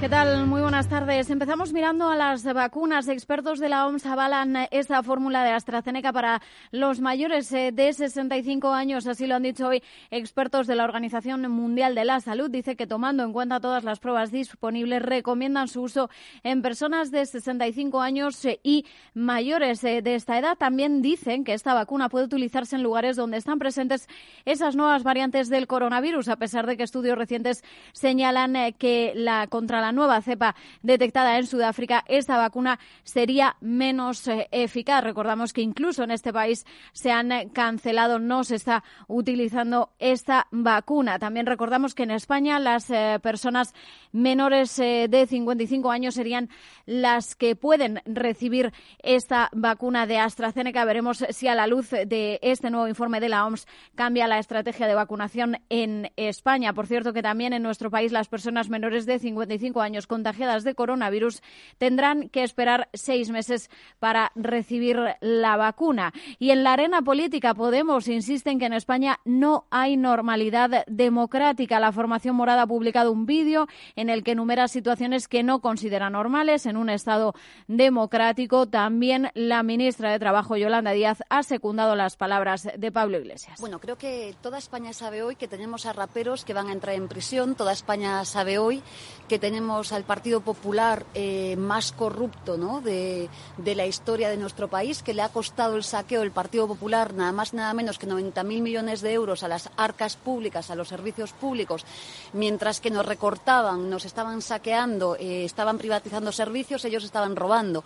¿Qué tal? Muy buenas tardes. Empezamos mirando a las vacunas. Expertos de la OMS avalan esta fórmula de AstraZeneca para los mayores eh, de 65 años. Así lo han dicho hoy expertos de la Organización Mundial de la Salud. Dice que tomando en cuenta todas las pruebas disponibles, recomiendan su uso en personas de 65 años eh, y mayores eh, de esta edad. También dicen que esta vacuna puede utilizarse en lugares donde están presentes esas nuevas variantes del coronavirus, a pesar de que estudios recientes señalan que la contra la nueva cepa detectada en Sudáfrica, esta vacuna sería menos eh, eficaz. Recordamos que incluso en este país se han eh, cancelado, no se está utilizando esta vacuna. También recordamos que en España las eh, personas menores de 55 años serían las que pueden recibir esta vacuna de AstraZeneca. Veremos si a la luz de este nuevo informe de la OMS cambia la estrategia de vacunación en España. Por cierto, que también en nuestro país las personas menores de 55 años contagiadas de coronavirus tendrán que esperar seis meses para recibir la vacuna. Y en la arena política, Podemos insiste en que en España no hay normalidad democrática. La formación morada ha publicado un vídeo en el que enumera situaciones que no considera normales en un Estado democrático. También la ministra de Trabajo, Yolanda Díaz, ha secundado las palabras de Pablo Iglesias. Bueno, creo que toda España sabe hoy que tenemos a raperos que van a entrar en prisión. Toda España sabe hoy que tenemos al Partido Popular eh, más corrupto de, la historia de nuestro país, que le ha costado el saqueo del Partido Popular nada más nada menos que 90.000 millones de euros a las arcas públicas, a los servicios públicos, mientras que nos recortaban, nos estaban saqueando, eh, estaban privatizando servicios, ellos estaban robando.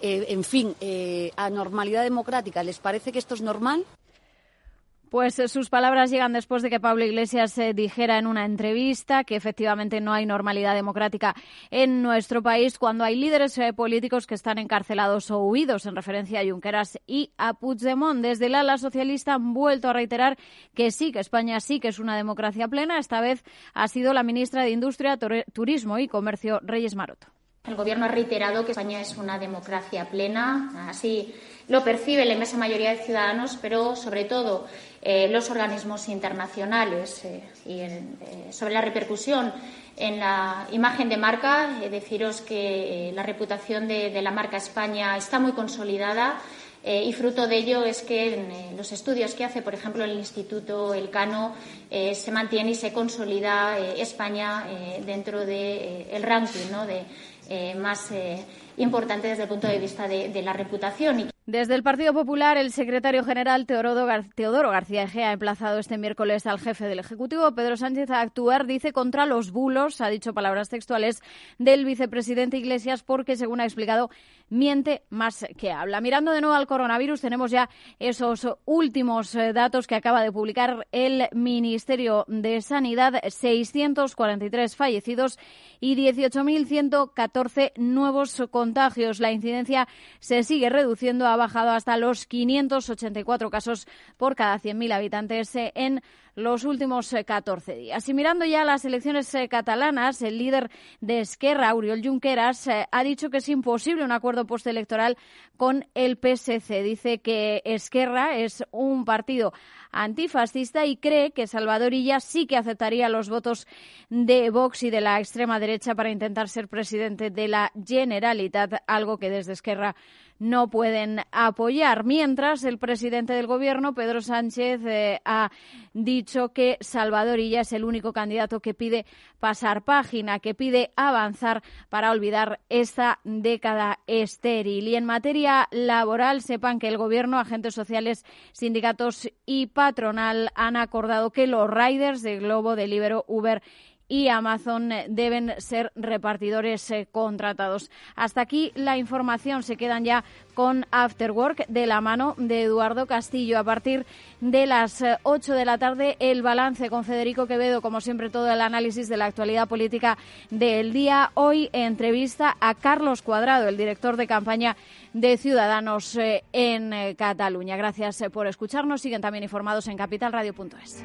Eh, en fin, a normalidad democrática, ¿les parece que esto es normal? Pues eh, sus palabras llegan después de que Pablo Iglesias eh, dijera en una entrevista que efectivamente no hay normalidad democrática en nuestro país cuando hay líderes eh, políticos que están encarcelados o huidos en referencia a Junqueras y a Puigdemont. Desde el ala socialista han vuelto a reiterar que sí, que España sí que es una democracia plena. Esta vez ha sido la ministra de Industria, Turismo y Comercio, Reyes Maroto. El Gobierno ha reiterado que España es una democracia plena, así lo percibe la inmensa mayoría de ciudadanos, pero sobre todo eh, los organismos internacionales eh, y eh, sobre la repercusión en la imagen de marca. deciros que la reputación de, la marca España está muy consolidada. y fruto de ello es que en los estudios que hace, por ejemplo, el Instituto Elcano, se mantiene y se consolida España dentro del ranking ¿no? de, más importante desde el punto de vista de, la reputación. Desde el Partido Popular, el secretario general Teodoro, García Egea ha emplazado este miércoles al jefe del Ejecutivo, Pedro Sánchez, a actuar, dice, contra los bulos, ha dicho palabras textuales, del vicepresidente Iglesias, porque, según ha explicado, miente más que habla. Mirando de nuevo al coronavirus, tenemos ya esos últimos eh, datos que acaba de publicar el Ministerio de Sanidad, 643 fallecidos y 18.114 nuevos contagios. La incidencia se sigue reduciendo a bajado hasta los 584 casos por cada 100.000 habitantes en los últimos 14 eh, días. Y mirando ya las elecciones eh, catalanas, el líder de Esquerra, Auriol Junqueras, eh, ha dicho que es imposible un acuerdo postelectoral con el PSC. Dice que Esquerra es un partido antifascista y cree que Salvador Illa sí que aceptaría los votos de Vox y de la extrema derecha para intentar ser presidente de la Generalitat, algo que desde Esquerra no pueden apoyar. Mientras, el presidente del Gobierno, Pedro Sánchez, eh, ha dicho que Salvador Illa es el único candidato que pide pasar página, que pide avanzar para olvidar esta década estéril. Y en materia laboral, sepan que el Gobierno, agentes sociales, sindicatos y patronal han acordado que los riders de Globo, Deliveroo, Uber y Amazon deben ser repartidores eh, contratados. Hasta aquí la información. Se quedan ya con Afterwork de la mano de Eduardo Castillo. A partir de las 8 eh, de la tarde, el balance con Federico Quevedo, como siempre, todo el análisis de la actualidad política del día. Hoy, entrevista a Carlos Cuadrado, el director de campaña de Ciudadanos eh, en Cataluña. Gracias por escucharnos. Siguen también informados en capitalradio.es.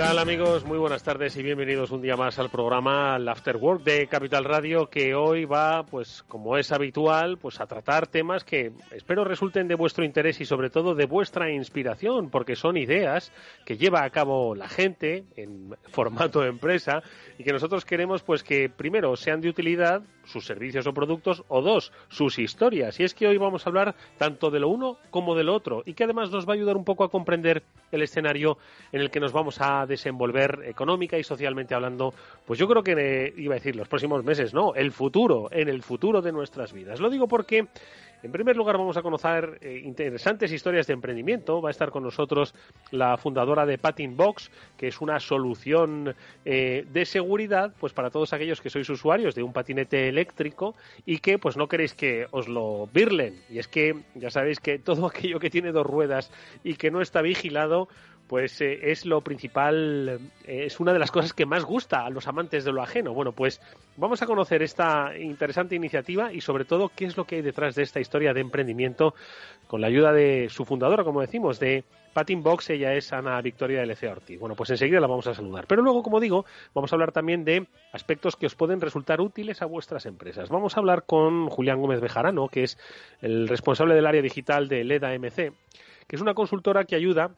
Tal amigos? Muy buenas tardes y bienvenidos un día más al programa el After Work de Capital Radio que hoy va, pues como es habitual, pues a tratar temas que espero resulten de vuestro interés y sobre todo de vuestra inspiración porque son ideas que lleva a cabo la gente en formato de empresa y que nosotros queremos pues que primero sean de utilidad sus servicios o productos o dos, sus historias. Y es que hoy vamos a hablar tanto de lo uno como de lo otro y que además nos va a ayudar un poco a comprender el escenario en el que nos vamos a desenvolver económica y socialmente hablando, pues yo creo que eh, iba a decir los próximos meses, no, el futuro, en el futuro de nuestras vidas. Lo digo porque en primer lugar, vamos a conocer eh, interesantes historias de emprendimiento. Va a estar con nosotros la fundadora de Patin Box, que es una solución eh, de seguridad pues para todos aquellos que sois usuarios de un patinete eléctrico y que pues no queréis que os lo virlen. Y es que ya sabéis que todo aquello que tiene dos ruedas y que no está vigilado pues eh, es lo principal, eh, es una de las cosas que más gusta a los amantes de lo ajeno. Bueno, pues vamos a conocer esta interesante iniciativa y sobre todo qué es lo que hay detrás de esta historia de emprendimiento con la ayuda de su fundadora, como decimos, de Patin Box, ella es Ana Victoria LC Ortiz. Bueno, pues enseguida la vamos a saludar. Pero luego, como digo, vamos a hablar también de aspectos que os pueden resultar útiles a vuestras empresas. Vamos a hablar con Julián Gómez Bejarano, que es el responsable del área digital de LEDA MC, que es una consultora que ayuda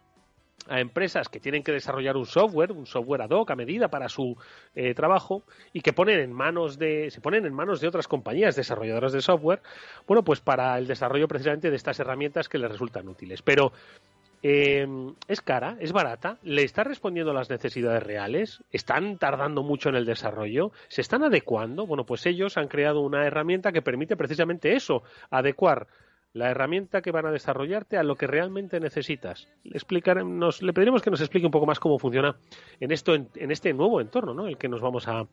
a empresas que tienen que desarrollar un software, un software ad hoc a medida para su eh, trabajo y que ponen en manos de, se ponen en manos de otras compañías desarrolladoras de software, bueno, pues para el desarrollo precisamente de estas herramientas que les resultan útiles. Pero eh, es cara, es barata, le está respondiendo a las necesidades reales, están tardando mucho en el desarrollo, se están adecuando. Bueno, pues ellos han creado una herramienta que permite precisamente eso, adecuar la herramienta que van a desarrollarte a lo que realmente necesitas. Le, explicaremos, le pediremos que nos explique un poco más cómo funciona en, esto, en, este nuevo entorno, ¿no? el que nos vamos a,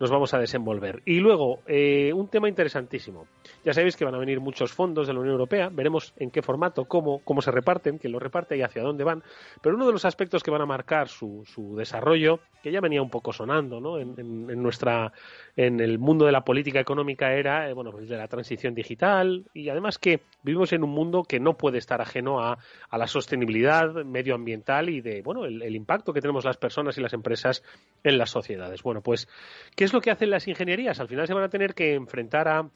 nos vamos a desenvolver. Y luego, eh, un tema interesantísimo. Ya sabéis que van a venir muchos fondos de la Unión Europea, veremos en qué formato, cómo, cómo se reparten, quién los reparte y hacia dónde van. Pero uno de los aspectos que van a marcar su, su desarrollo, que ya venía un poco sonando ¿no? en, en, nuestra, en el mundo de la política económica, era eh, bueno, pues de la transición digital y además que vivimos en un mundo que no puede estar ajeno a, a la sostenibilidad medioambiental y de bueno el, impacto que tenemos las personas y las empresas en las sociedades. Bueno, pues, ¿qué es lo que hacen las ingenierías? Al final se van a tener que enfrentar a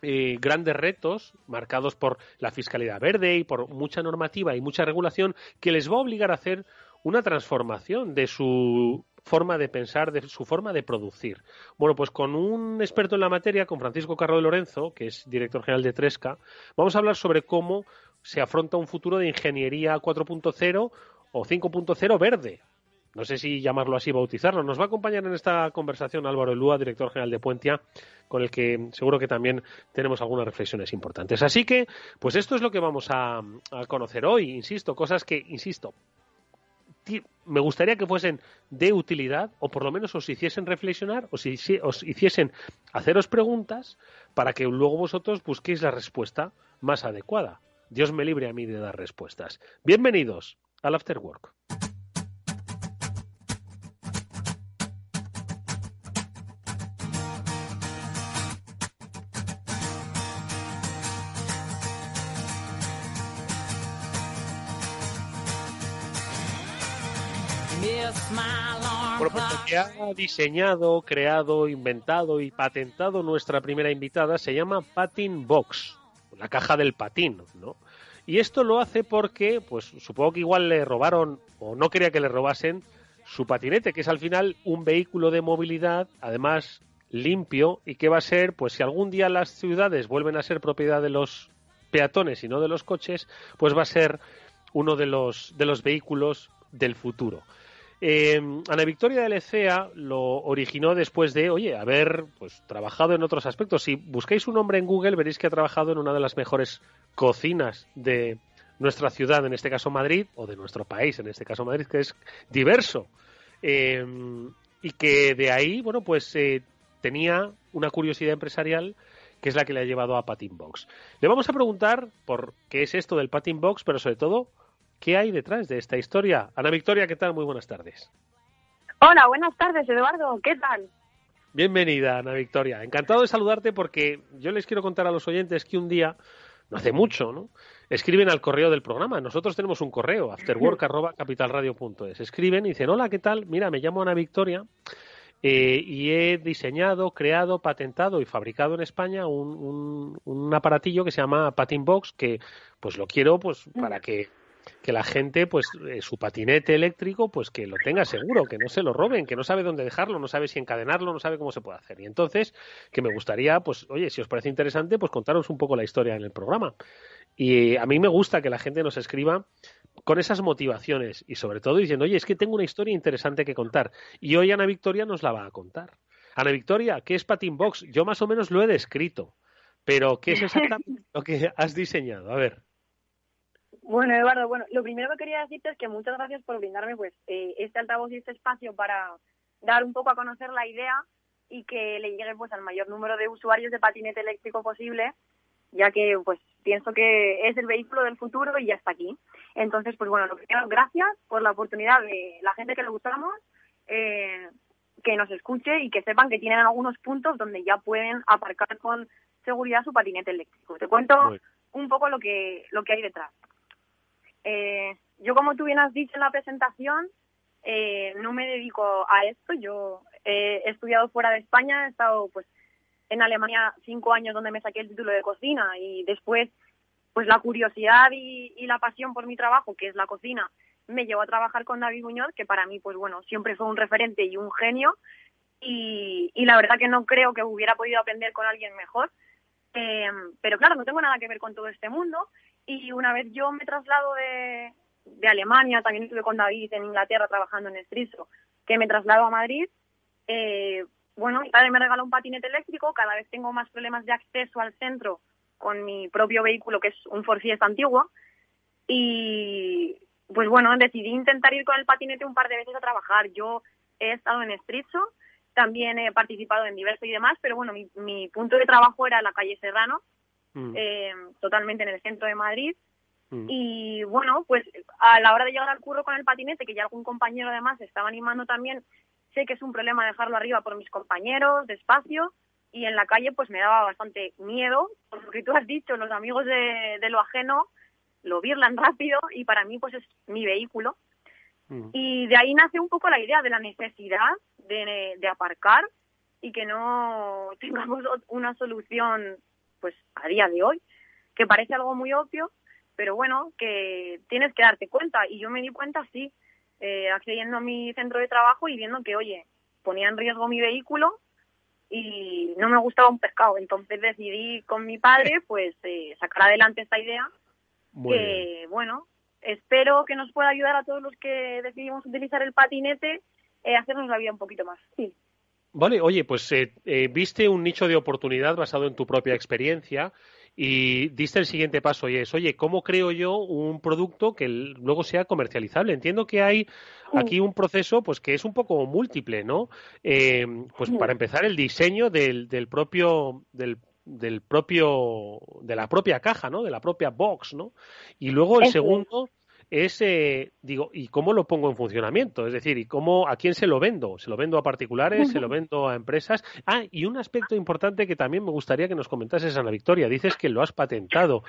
eh, grandes retos marcados por la fiscalidad verde y por mucha normativa y mucha regulación que les va a obligar a hacer una transformación de su forma de pensar, de su forma de producir. Bueno, pues con un experto en la materia, con Francisco Carro de Lorenzo, que es director general de Tresca, vamos a hablar sobre cómo se afronta un futuro de ingeniería 4.0 o 5.0 verde, no sé si llamarlo así, bautizarlo. Nos va a acompañar en esta conversación Álvaro Elúa, director general de Puentia, con el que seguro que también tenemos algunas reflexiones importantes. Así que, pues esto es lo que vamos a, conocer hoy, insisto, cosas que, insisto, me gustaría que fuesen de utilidad o por lo menos os hiciesen reflexionar o si, os hiciesen haceros preguntas para que luego vosotros busquéis la respuesta más adecuada. Dios me libre a mí de dar respuestas. Bienvenidos al After Bueno, pues que ha diseñado, creado, inventado y patentado nuestra primera invitada se llama Patin Box, la caja del patín, ¿no? Y esto lo hace porque, pues supongo que igual le robaron o no quería que le robasen su patinete, que es al final un vehículo de movilidad, además limpio y que va a ser, pues si algún día las ciudades vuelven a ser propiedad de los peatones y no de los coches, pues va a ser uno de los, de los vehículos del futuro. Eh, Ana Victoria de Lecea lo originó después de, oye, haber pues, trabajado en otros aspectos. Si busquéis un nombre en Google, veréis que ha trabajado en una de las mejores cocinas de nuestra ciudad, en este caso Madrid, o de nuestro país, en este caso Madrid, que es diverso. Eh, y que de ahí, bueno, pues eh, tenía una curiosidad empresarial que es la que le ha llevado a Patin Box. Le vamos a preguntar por qué es esto del Patin Box, pero sobre todo, ¿qué hay detrás de esta historia? Ana Victoria, ¿qué tal? Muy buenas tardes. Hola, buenas tardes, Eduardo. ¿Qué tal? Bienvenida, Ana Victoria. Encantado de saludarte porque yo les quiero contar a los oyentes que un día, no hace mucho, ¿no? Escriben al correo del programa. Nosotros tenemos un correo, afterwork.capitalradio.es. Escriben y dicen, hola, ¿qué tal? Mira, me llamo Ana Victoria eh, y he diseñado, creado, patentado y fabricado en España un, un, aparatillo que se llama Patin Box que pues lo quiero pues para que, que la gente pues eh, su patinete eléctrico pues que lo tenga seguro, que no se lo roben, que no sabe dónde dejarlo, no sabe si encadenarlo, no sabe cómo se puede hacer. Y entonces que me gustaría pues oye, si os parece interesante pues contaros un poco la historia en el programa. Y a mí me gusta que la gente nos escriba con esas motivaciones y sobre todo diciendo, oye, es que tengo una historia interesante que contar. Y hoy Ana Victoria nos la va a contar. Ana Victoria, ¿qué es Patin Box? Yo más o menos lo he descrito, pero ¿qué es exactamente lo que has diseñado? A ver. Bueno, Eduardo, bueno, lo primero que quería decirte es que muchas gracias por brindarme pues eh, este altavoz y este espacio para dar un poco a conocer la idea y que le llegue pues al mayor número de usuarios de patinete eléctrico posible ya que pues pienso que es el vehículo del futuro y ya está aquí. Entonces, pues bueno, lo primero, gracias por la oportunidad de la gente que le gustamos, eh, que nos escuche y que sepan que tienen algunos puntos donde ya pueden aparcar con seguridad su patinete eléctrico. Te cuento un poco lo que, lo que hay detrás. Eh, yo, como tú bien has dicho en la presentación, eh, no me dedico a esto. Yo he estudiado fuera de España, he estado pues en Alemania cinco años donde me saqué el título de cocina y después pues la curiosidad y, la pasión por mi trabajo, que es la cocina, me llevó a trabajar con David Muñoz, que para mí pues bueno, siempre fue un referente y un genio y, la verdad que no creo que hubiera podido aprender con alguien mejor. Eh, pero claro, no tengo nada que ver con todo este mundo y una vez yo me traslado de, Alemania, también estuve con David en Inglaterra trabajando en Estriso, que me traslado a Madrid, eh, bueno, mi padre me regaló un patinete eléctrico, cada vez tengo más problemas de acceso al centro con mi propio vehículo, que es un Ford Fiesta antiguo, y pues bueno, decidí intentar ir con el patinete un par de veces a trabajar. Yo he estado en Estritzo, también he participado en diverso y demás, pero bueno, mi, punto de trabajo era la calle Serrano, mm. eh, totalmente en el centro de Madrid. Mm. Y bueno, pues a la hora de llegar al curro con el patinete, que ya algún compañero además estaba animando también, Sé que es un problema dejarlo arriba por mis compañeros, despacio, y en la calle pues me daba bastante miedo, por lo que tú has dicho, los amigos de, lo ajeno lo virlan rápido y para mí pues es mi vehículo. Mm. Y de ahí nace un poco la idea de la necesidad de, de aparcar y que no tengamos una solución pues a día de hoy, que parece algo muy obvio, pero bueno, que tienes que darte cuenta. Y yo me di cuenta, sí, eh, accediendo a mi centro de trabajo y viendo que, oye, ponía en riesgo mi vehículo y no me gustaba un pescado. Entonces decidí con mi padre, pues, eh, sacar adelante esta idea que, bueno, espero que nos pueda ayudar a todos los que decidimos utilizar el patinete eh, hacernos la vida un poquito más fácil. Vale, oye, pues eh, eh, viste un nicho de oportunidad basado en tu propia experiencia y diste el siguiente paso y es, oye, ¿cómo creo yo un producto que luego sea comercializable? Entiendo que hay aquí un proceso pues que es un poco múltiple, ¿no? Eh, pues para empezar, el diseño del, del propio... Del, del propio de la propia caja, ¿no? De la propia box, ¿no? Y luego el segundo es, eh, digo, ¿y cómo lo pongo en funcionamiento? Es decir, ¿y cómo, a quién se lo vendo? ¿Se lo vendo a particulares? ¿Se lo vendo a empresas? Ah, y un aspecto importante que también me gustaría que nos comentases, Ana Victoria. Dices que lo has patentado.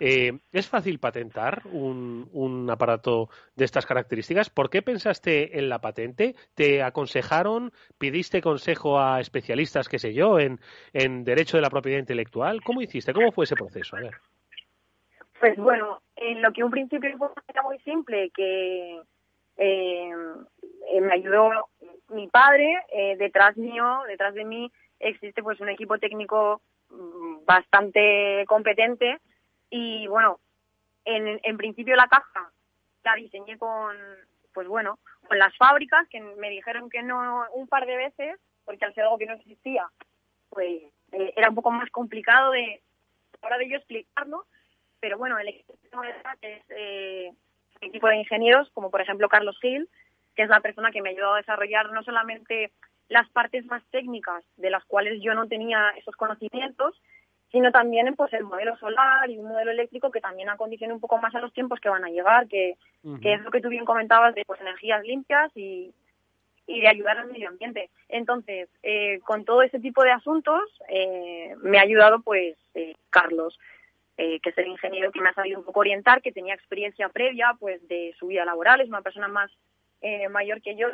Eh, ¿Es fácil patentar un, un, aparato de estas características? ¿Por qué pensaste en la patente? ¿Te aconsejaron? ¿Pidiste consejo a especialistas, qué sé yo, en, en derecho de la propiedad intelectual? ¿Cómo hiciste? ¿Cómo fue ese proceso? A ver. Pues bueno, en lo que un principio fue muy simple, que eh, eh, me ayudó mi padre, eh, detrás mío, detrás de mí, existe pues un equipo técnico mm, bastante competente. Y bueno, en, en principio la caja la diseñé con, pues bueno, con las fábricas que me dijeron que no un par de veces, porque al ser algo que no existía, pues era un poco más complicado de ahora de yo explicarlo, pero bueno, el equipo es eh, equipo de ingenieros, como por ejemplo Carlos Gil, que es la persona que me ha ayudado a desarrollar no solamente las partes más técnicas de las cuales yo no tenía esos conocimientos, sino también pues el modelo solar y un modelo eléctrico que también acondicione un poco más a los tiempos que van a llegar, que, que es lo que tú bien comentabas de pues energías limpias y, y de ayudar al medio ambiente. Entonces, eh, con todo ese tipo de asuntos eh, me ha ayudado pues eh, Carlos, que es el ingeniero que me ha sabido un poco orientar, que tenía experiencia previa pues de su vida laboral, es una persona más mayor que yo.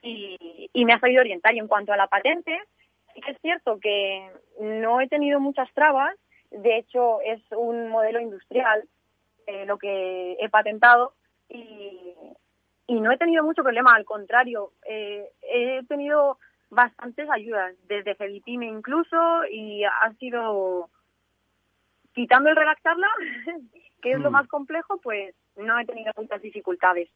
Y, me ha sabido orientar. Y en cuanto a la patente, sí que es cierto que no he tenido muchas trabas, de hecho es un modelo industrial lo que he patentado. Y, no he tenido mucho problema, al contrario, eh, he tenido bastantes ayudas, desde Felipime incluso, y ha sido, quitando el redactarla, que es lo mm. más complejo, pues no he tenido muchas dificultades.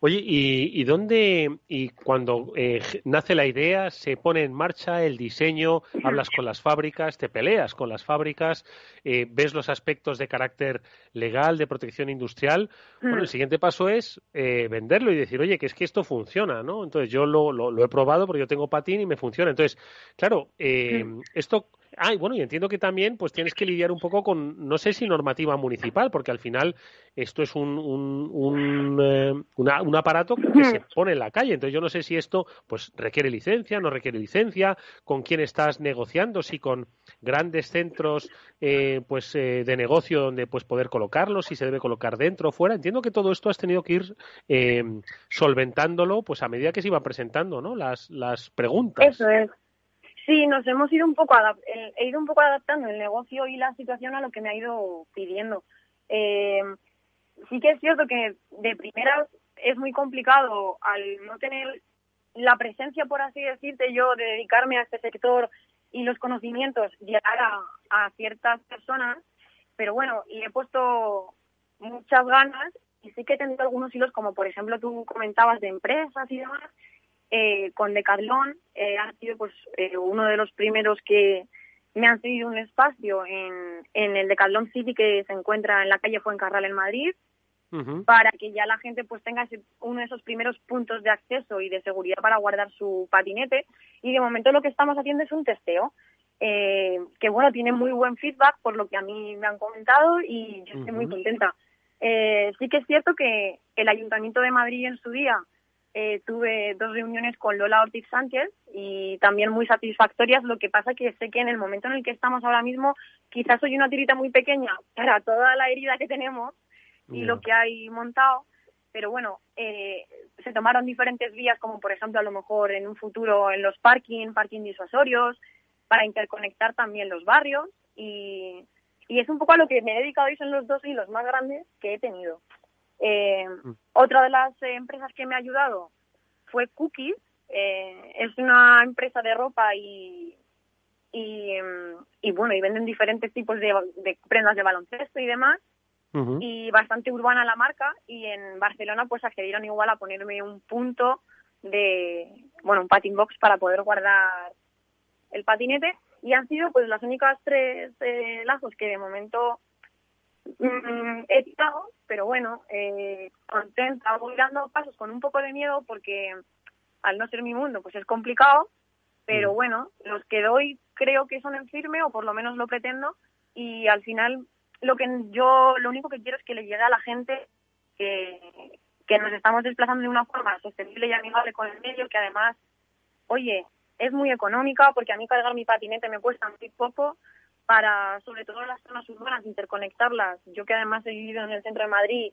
Oye, ¿y, dónde, y cuando eh, nace la idea, se pone en marcha el diseño, hablas con las fábricas, te peleas con las fábricas, eh, ves los aspectos de carácter legal, de protección industrial? Bueno, el mm. siguiente paso es eh, venderlo y decir, oye, que es que esto funciona, ¿no? Entonces yo lo, lo, he probado porque yo tengo patín y me funciona. Entonces, claro, mm. esto Ah, y bueno, y entiendo que también pues tienes que lidiar un poco con, no sé si normativa municipal, porque al final esto es un, un, un, eh, un aparato que se pone en la calle. Entonces yo no sé si esto pues requiere licencia, no requiere licencia, con quién estás negociando, si con grandes centros eh, pues eh, de negocio donde pues poder colocarlo, si se debe colocar dentro o fuera. Entiendo que todo esto has tenido que ir solventándolo pues a medida que se iban presentando ¿no? las, las preguntas. Eso es. Sí, nos hemos ido un poco he ido un poco adaptando el negocio y la situación a lo que me ha ido pidiendo. Eh, sí que es cierto que de primera es muy complicado al no tener la presencia, por así decirte yo, de dedicarme a este sector y los conocimientos llegar a, a ciertas personas, pero bueno, y he puesto muchas ganas y sí que he tenido algunos hilos, como por ejemplo tú comentabas de empresas y demás, eh, con Decathlon eh, ha sido pues eh, uno de los primeros que me han cedido un espacio en, en el Decathlon City que se encuentra en la calle Fuencarral en Madrid para que ya la gente pues tenga uno de esos primeros puntos de acceso y de seguridad para guardar su patinete. Y de momento lo que estamos haciendo es un testeo eh, que bueno tiene muy buen feedback por lo que a mí me han comentado y yo estoy muy contenta. Eh, sí que es cierto que el Ayuntamiento de Madrid en su día eh, tuve dos reuniones con Lola Ortiz Sánchez y también muy satisfactorias. Lo que pasa que sé que en el momento en el que estamos ahora mismo, quizás soy una tirita muy pequeña para toda la herida que tenemos y lo que hay montado. Pero bueno, eh, se tomaron diferentes vías, como por ejemplo a lo mejor en un futuro en los parking, parking disuasorios, para interconectar también los barrios y, y es un poco a lo que me he dedicado y son los dos hilos más grandes que he tenido. Eh, mm. Otra de las empresas que me ha ayudado fue Cookies. Eh, es una empresa de ropa y, y, y, bueno, y venden diferentes tipos de, prendas de baloncesto y demás. Y bastante urbana la marca. Y en Barcelona, pues accedieron igual a ponerme un punto de, bueno, un patin box para poder guardar el patinete. Y han sido pues las únicas tres eh, lazos que de momento Mm, he tirado, pero bueno, eh, contenta, voy dando pasos con un poco de miedo porque al no ser mi mundo pues es complicado, pero mm. bueno, los que doy creo que son en firme o por lo menos lo pretendo y al final lo que yo lo único que quiero es que le llegue a la gente que, que nos estamos desplazando de una forma sostenible y amigable con el medio, que además, oye, es muy económica porque a mí cargar mi patinete me cuesta muy poco, para, sobre todo las zonas urbanas, interconectarlas. Yo que además he vivido en el centro de Madrid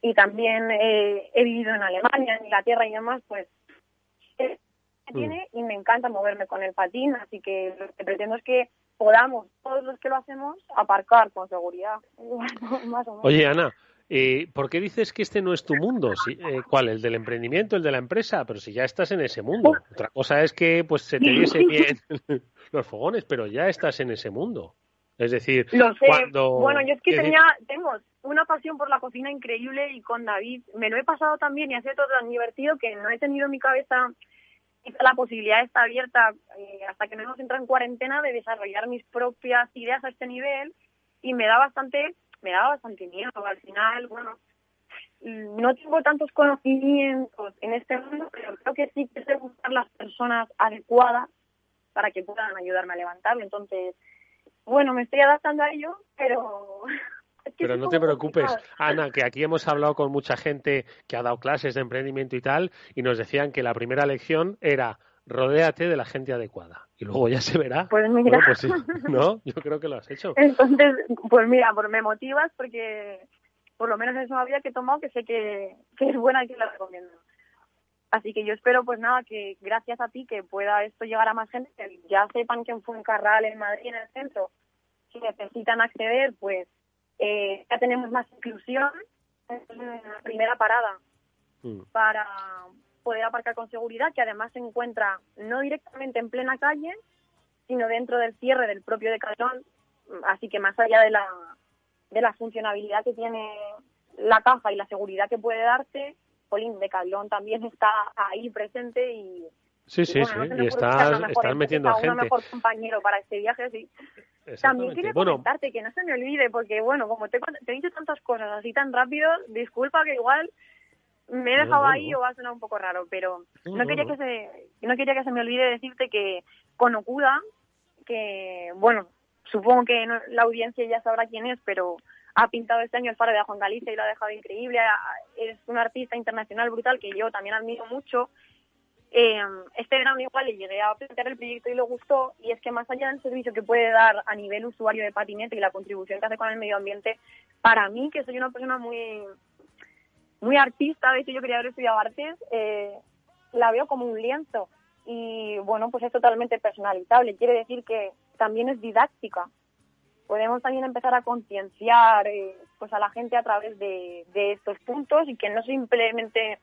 y también eh, he vivido en Alemania, en Inglaterra y demás, pues eh, me tiene y me encanta moverme con el patín, así que lo que pretendo es que podamos, todos los que lo hacemos, aparcar con seguridad. Oye, Ana, Eh, ¿Por qué dices que este no es tu mundo? Eh, ¿Cuál? ¿El del emprendimiento, el de la empresa? Pero si ya estás en ese mundo. Otra cosa es que pues se te diese bien los fogones, pero ya estás en ese mundo. Es decir, Lo sé. cuando... Bueno, yo es que tenía, tengo una pasión por la cocina increíble y con David me lo he pasado también y ha sido todo tan divertido que no he tenido en mi cabeza la posibilidad está abierta eh, hasta que no hemos entrado en cuarentena de desarrollar mis propias ideas a este nivel y me da bastante, me da bastante miedo. Al final, bueno, mm, no tengo tantos conocimientos en este mundo, pero creo que sí que sé buscar las personas adecuadas para que puedan ayudarme a levantarlo. Entonces, bueno, me estoy adaptando a ello, pero... Pero no te preocupes. Ana, que aquí hemos hablado con mucha gente que ha dado clases de emprendimiento y tal, y nos decían que la primera lección era rodéate de la gente adecuada. Y luego ya se verá. Pues mira. Bueno, pues sí, ¿no? Yo creo que lo has hecho. Entonces, pues mira, pues me motivas porque por lo menos es una vía que he tomado que sé que, que es buena y que la recomiendo. Así que yo espero, pues nada, que gracias a ti que pueda esto llegar a más gente, que ya sepan que en Fuencarral, en Madrid, en el centro, si necesitan acceder, pues eh, ya tenemos más inclusión en la primera parada Mm. para poder aparcar con seguridad, que además se encuentra no directamente en plena calle, sino dentro del cierre del propio Decathlon, así que más allá de la, de la funcionabilidad que tiene la caja y la seguridad que puede darte, Polín Decathlon también está ahí presente y Sí, sí, bueno, sí. Y estás, una mejor estás metiendo una gente. mejor compañero para este viaje, sí. También quería Bueno, comentarte que no se me olvide, porque bueno, como te he dicho tantas cosas así tan rápido, disculpa que igual me he dejado ahí o va a sonar un poco raro, pero No, quería que se no quería que se me olvide decirte que con Okuda, que bueno, supongo que no- la audiencia ya sabrá quién es, pero ha pintado este año el faro de Juan Galicia y lo ha dejado increíble. Ha- Es un artista internacional brutal que yo también admiro mucho. Eh, este verano igual le llegué a plantear el proyecto y le gustó y es que más allá del servicio que puede dar a nivel usuario de patinete y la contribución que hace con el medio ambiente, para mí, que soy una persona muy muy artista, de hecho yo quería haber estudiado artes, eh, la veo como un lienzo y bueno, pues es totalmente personalizable, quiere decir que también es didáctica. Podemos también empezar a concienciar eh, pues a la gente a través de, de estos puntos y que no simplemente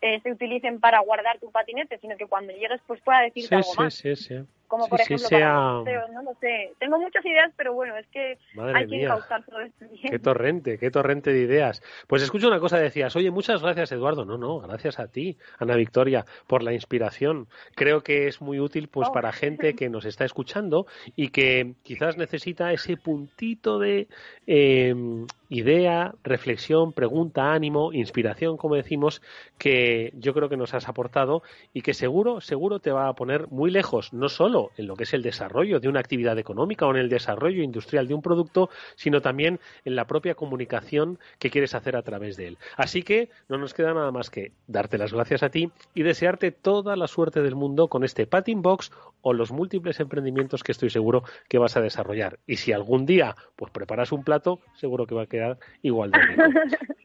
eh, se utilicen para guardar tu patinete, sino que cuando llegues pues pueda decirte sí, algo sí, más. sí, sí. Como Sí, por sí, ejemplo sea- para no lo sé. Tengo muchas ideas, pero bueno, es que Madre hay que mía. encauzar todo esto bien. Qué torrente, qué torrente de ideas. Pues escucha una cosa, decías, oye, muchas gracias Eduardo. No, no, gracias a ti, Ana Victoria, por la inspiración. Creo que es muy útil pues Oh. para gente que nos está escuchando y que quizás necesita ese puntito de eh, idea, reflexión, pregunta, ánimo, inspiración, como decimos, que yo creo que nos has aportado y que seguro, seguro te va a poner muy lejos, no solo en lo que es el desarrollo de una actividad económica o en el desarrollo industrial de un producto, sino también en la propia comunicación que quieres hacer a través de él. Así que no nos queda nada más que darte las gracias a ti y desearte toda la suerte del mundo con este Patin Box o los múltiples emprendimientos que estoy seguro que vas a desarrollar. Y si algún día pues preparas un plato, seguro que va a quedar igual de rico.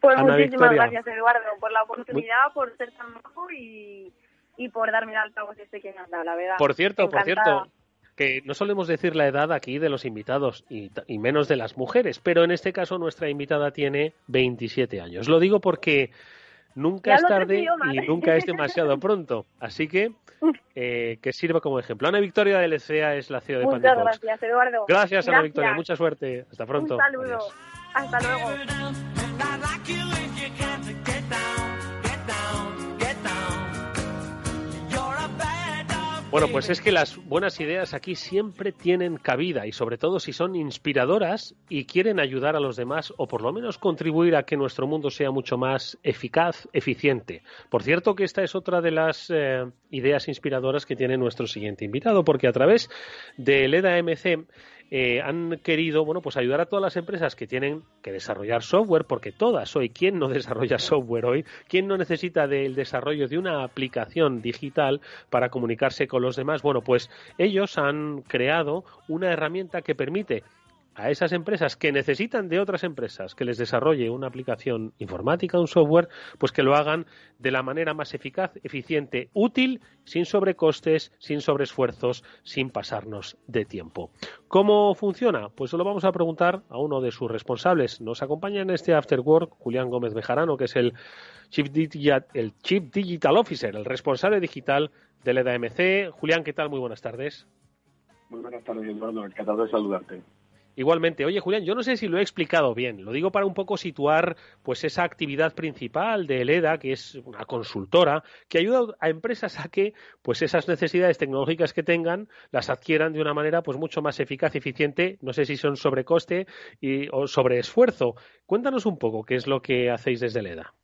Pues Ana muchísimas Victoria. gracias, Eduardo, por la oportunidad, por ser tan bajo y, y por darme el altavoz este que me dado, la verdad. Por cierto, por cierto, que no solemos decir la edad aquí de los invitados y, menos de las mujeres, pero en este caso nuestra invitada tiene 27 años. Lo digo porque nunca es tarde y nunca es demasiado pronto. Así que eh, que sirva como ejemplo. Ana Victoria de LCA es la CEO de Muchas gracias, Eduardo. Gracias, Ana. Victoria. Mucha suerte. Hasta pronto. Un saludo. Adiós. Hasta luego. Bueno, pues es que las buenas ideas aquí siempre tienen cabida y sobre todo si son inspiradoras y quieren ayudar a los demás o por lo menos contribuir a que nuestro mundo sea mucho más eficaz, eficiente. Por cierto que esta es otra de las eh, ideas inspiradoras que tiene nuestro siguiente invitado porque a través de LEDA MC eh, han querido bueno pues ayudar a todas las empresas que tienen que desarrollar software porque todas hoy quién no desarrolla software hoy quién no necesita del desarrollo de una aplicación digital para comunicarse con los demás bueno pues ellos han creado una herramienta que permite a esas empresas que necesitan de otras empresas que les desarrolle una aplicación informática, un software, pues que lo hagan de la manera más eficaz, eficiente, útil, sin sobrecostes, sin sobreesfuerzos, sin pasarnos de tiempo. ¿Cómo funciona? Pues se lo vamos a preguntar a uno de sus responsables. Nos acompaña en este After Work Julián Gómez Bejarano, que es el Chief Digital, Officer, el responsable digital de la EDAMC. Julián, ¿qué tal? Muy buenas tardes. Muy buenas tardes, Eduardo. Encantado de saludarte. Igualmente, oye Julián, yo no sé si lo he explicado bien, lo digo para un poco situar pues esa actividad principal de ELEDA, que es una consultora, que ayuda a empresas a que pues esas necesidades tecnológicas que tengan las adquieran de una manera pues mucho más eficaz y eficiente, no sé si son sobre coste y, o sobre esfuerzo. Cuéntanos un poco qué es lo que hacéis desde ELEDA.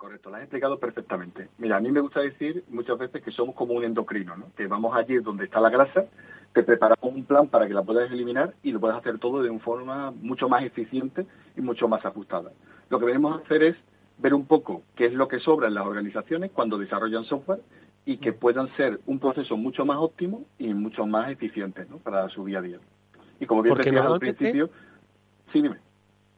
Correcto, lo has explicado perfectamente. Mira, a mí me gusta decir muchas veces que somos como un endocrino, ¿no? Que vamos allí donde está la grasa te preparamos un plan para que la puedas eliminar y lo puedas hacer todo de una forma mucho más eficiente y mucho más ajustada. Lo que venimos hacer es ver un poco qué es lo que sobra en las organizaciones cuando desarrollan software y que puedan ser un proceso mucho más óptimo y mucho más eficiente ¿no? para su día a día. Y como bien decías al principio, sí, dime.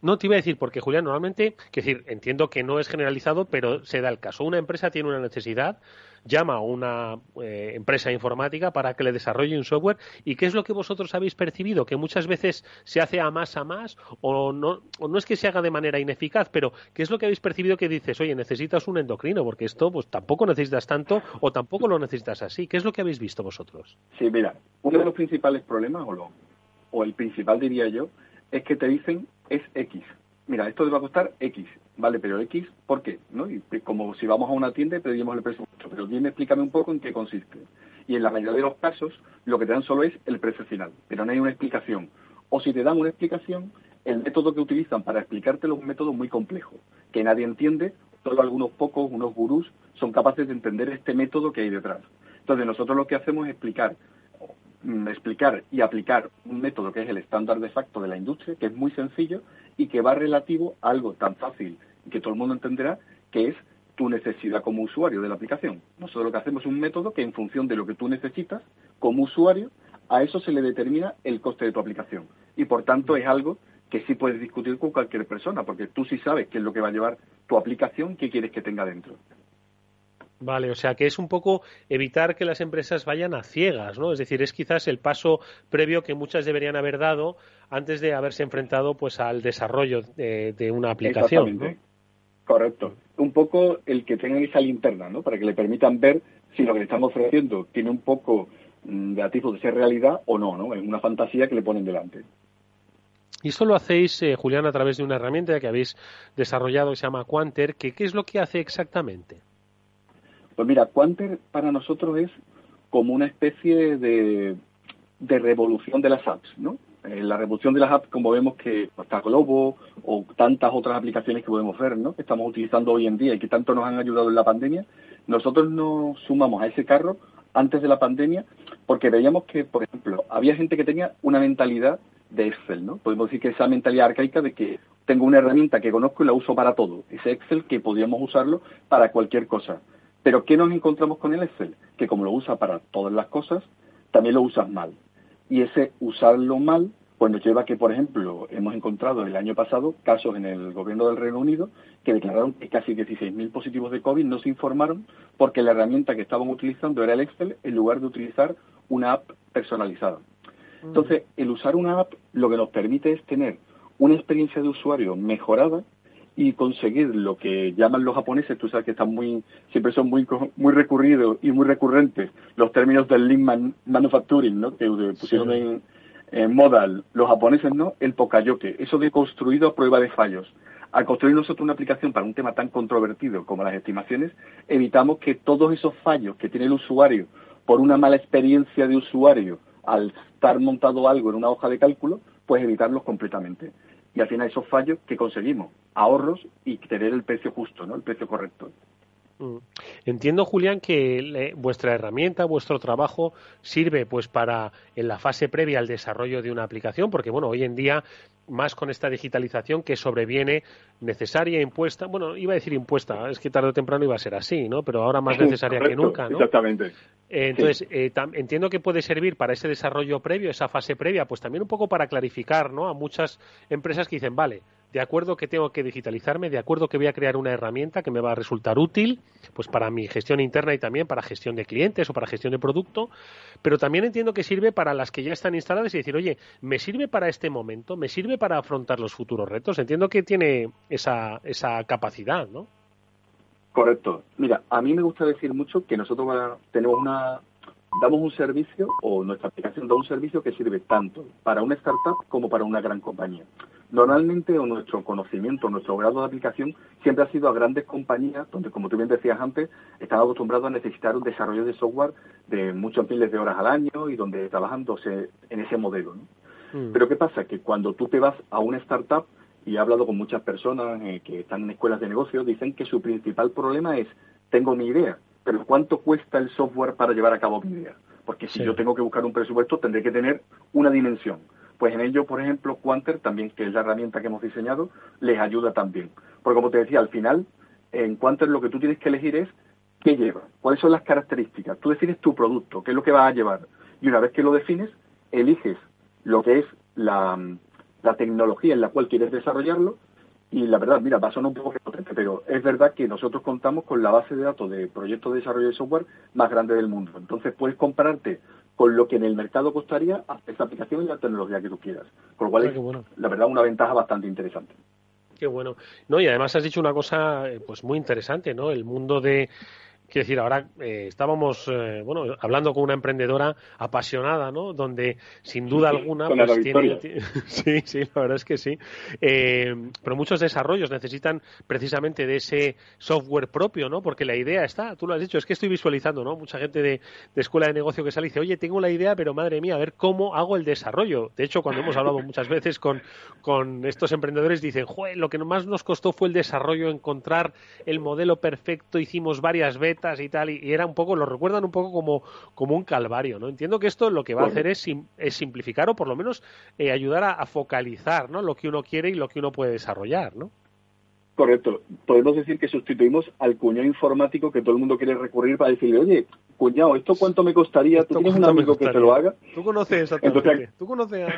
No te iba a decir, porque Julián, normalmente, que decir, entiendo que no es generalizado, pero se da el caso. Una empresa tiene una necesidad, llama a una eh, empresa informática para que le desarrolle un software. ¿Y qué es lo que vosotros habéis percibido? Que muchas veces se hace a más a más, o no, o no es que se haga de manera ineficaz, pero ¿qué es lo que habéis percibido que dices, oye, necesitas un endocrino? Porque esto pues tampoco necesitas tanto o tampoco lo necesitas así. ¿Qué es lo que habéis visto vosotros? Sí, mira, uno de los principales problemas, o, lo, o el principal diría yo, es que te dicen es X. Mira, esto te va a costar X, ¿vale? Pero X, ¿por qué? ¿No? Y como si vamos a una tienda y pedimos el presupuesto. Pero dime, explícame un poco en qué consiste. Y en la mayoría de los casos, lo que te dan solo es el precio final, pero no hay una explicación. O si te dan una explicación, el método que utilizan para explicártelo es un método muy complejo, que nadie entiende, solo algunos pocos, unos gurús, son capaces de entender este método que hay detrás. Entonces, nosotros lo que hacemos es explicar explicar y aplicar un método que es el estándar de facto de la industria, que es muy sencillo y que va relativo a algo tan fácil que todo el mundo entenderá, que es tu necesidad como usuario de la aplicación. Nosotros lo que hacemos es un método que en función de lo que tú necesitas como usuario, a eso se le determina el coste de tu aplicación. Y por tanto es algo que sí puedes discutir con cualquier persona, porque tú sí sabes qué es lo que va a llevar tu aplicación, qué quieres que tenga dentro. Vale, o sea que es un poco evitar que las empresas vayan a ciegas, ¿no? Es decir, es quizás el paso previo que muchas deberían haber dado antes de haberse enfrentado pues al desarrollo de, una aplicación. ¿no? Correcto. Un poco el que tengan esa linterna, ¿no? Para que le permitan ver si lo que le están ofreciendo tiene un poco mm, de atisbo de ser realidad o no, ¿no? Es una fantasía que le ponen delante. Y esto lo hacéis, eh, Julián, a través de una herramienta que habéis desarrollado que se llama Quanter. Que, ¿Qué es lo que hace exactamente? Pues mira, Quanter para nosotros es como una especie de, revolución de las apps, ¿no? Eh, la revolución de las apps, como vemos que está Globo o tantas otras aplicaciones que podemos ver, ¿no? Que estamos utilizando hoy en día y que tanto nos han ayudado en la pandemia, nosotros nos sumamos a ese carro antes de la pandemia porque veíamos que, por ejemplo, había gente que tenía una mentalidad de Excel, ¿no? Podemos decir que esa mentalidad arcaica de que tengo una herramienta que conozco y la uso para todo. Ese Excel que podíamos usarlo para cualquier cosa. Pero ¿qué nos encontramos con el Excel? Que como lo usa para todas las cosas, también lo usas mal. Y ese usarlo mal, pues nos lleva a que, por ejemplo, hemos encontrado el año pasado casos en el gobierno del Reino Unido que declararon que casi 16.000 positivos de COVID no se informaron porque la herramienta que estaban utilizando era el Excel en lugar de utilizar una app personalizada. Mm. Entonces, el usar una app lo que nos permite es tener una experiencia de usuario mejorada y conseguir lo que llaman los japoneses, tú sabes que están muy, siempre son muy, muy recurridos y muy recurrentes los términos del lean manufacturing, ¿no? Que pusieron en, en, moda los japoneses, ¿no? El pokayoke, eso de construido a prueba de fallos. Al construir nosotros una aplicación para un tema tan controvertido como las estimaciones, evitamos que todos esos fallos que tiene el usuario por una mala experiencia de usuario al estar montado algo en una hoja de cálculo, pues evitarlos completamente y al final esos fallos que conseguimos ahorros y tener el precio justo, ¿no? El precio correcto. Mm. Entiendo, Julián, que vuestra herramienta, vuestro trabajo sirve pues para en la fase previa al desarrollo de una aplicación, porque bueno, hoy en día más con esta digitalización que sobreviene necesaria, impuesta, bueno, iba a decir impuesta, es que tarde o temprano iba a ser así, ¿no? Pero ahora más necesaria que nunca, ¿no? Exactamente. Eh, entonces, eh, entiendo que puede servir para ese desarrollo previo, esa fase previa, pues también un poco para clarificar, ¿no? A muchas empresas que dicen, vale, de acuerdo que tengo que digitalizarme, de acuerdo que voy a crear una herramienta que me va a resultar útil, pues para mi gestión interna y también para gestión de clientes o para gestión de producto, pero también entiendo que sirve para las que ya están instaladas y decir, oye, ¿me sirve para este momento? ¿Me sirve para afrontar los futuros retos? Entiendo que tiene esa, esa capacidad, ¿no? Correcto. Mira, a mí me gusta decir mucho que nosotros tenemos una damos un servicio o nuestra aplicación da un servicio que sirve tanto para una startup como para una gran compañía. Normalmente nuestro conocimiento, nuestro grado de aplicación siempre ha sido a grandes compañías donde, como tú bien decías antes, están acostumbrados a necesitar un desarrollo de software de muchos miles de horas al año y donde trabajándose en ese modelo. Mm. Pero ¿qué pasa? Que cuando tú te vas a una startup, y he hablado con muchas personas eh, que están en escuelas de negocios, dicen que su principal problema es, tengo mi idea, pero ¿cuánto cuesta el software para llevar a cabo mi idea? Porque si yo tengo que buscar un presupuesto, tendré que tener una dimensión. Pues en ello, por ejemplo, Quanter, también, que es la herramienta que hemos diseñado, les ayuda también. Porque como te decía, al final, en Quanter lo que tú tienes que elegir es qué lleva, cuáles son las características. Tú defines tu producto, qué es lo que vas a llevar. Y una vez que lo defines, eliges lo que es la, la tecnología en la cual quieres desarrollarlo y la verdad, mira, va a sonar un poco potente, pero es verdad que nosotros contamos con la base de datos de proyectos de desarrollo de software más grande del mundo. Entonces puedes compararte con lo que en el mercado costaría esa aplicación y la tecnología que tú quieras. Con lo cual ah, es, la verdad, una ventaja bastante interesante. Qué bueno. No, y además has dicho una cosa eh, pues muy interesante, ¿no? El mundo de Quiero decir, ahora eh, estábamos eh, bueno, hablando con una emprendedora apasionada, ¿no? Donde sin duda alguna pues, tiene, sí, sí, la verdad es que sí. Eh, pero muchos desarrollos necesitan precisamente de ese software propio, ¿no? Porque la idea está, tú lo has dicho, es que estoy visualizando, ¿no? Mucha gente de, escuela de negocio que sale y dice, oye, tengo la idea, pero madre mía, a ver cómo hago el desarrollo. De hecho, cuando hemos hablado muchas veces con, con estos emprendedores, dicen, joder, lo que más nos costó fue el desarrollo, encontrar el modelo perfecto, hicimos varias veces y tal, y, era un poco, lo recuerdan un poco como, como un calvario, ¿no? Entiendo que esto lo que va a hacer es, es simplificar o por lo menos eh, ayudar a, focalizar, ¿no? Lo que uno quiere y lo que uno puede desarrollar, ¿no? Correcto. Podemos decir que sustituimos al cuñado informático que todo el mundo quiere recurrir para decirle, oye, cuñado, ¿esto cuánto me costaría? ¿Tú tienes un amigo que te lo haga? Tú conoces exactamente. Tú conoces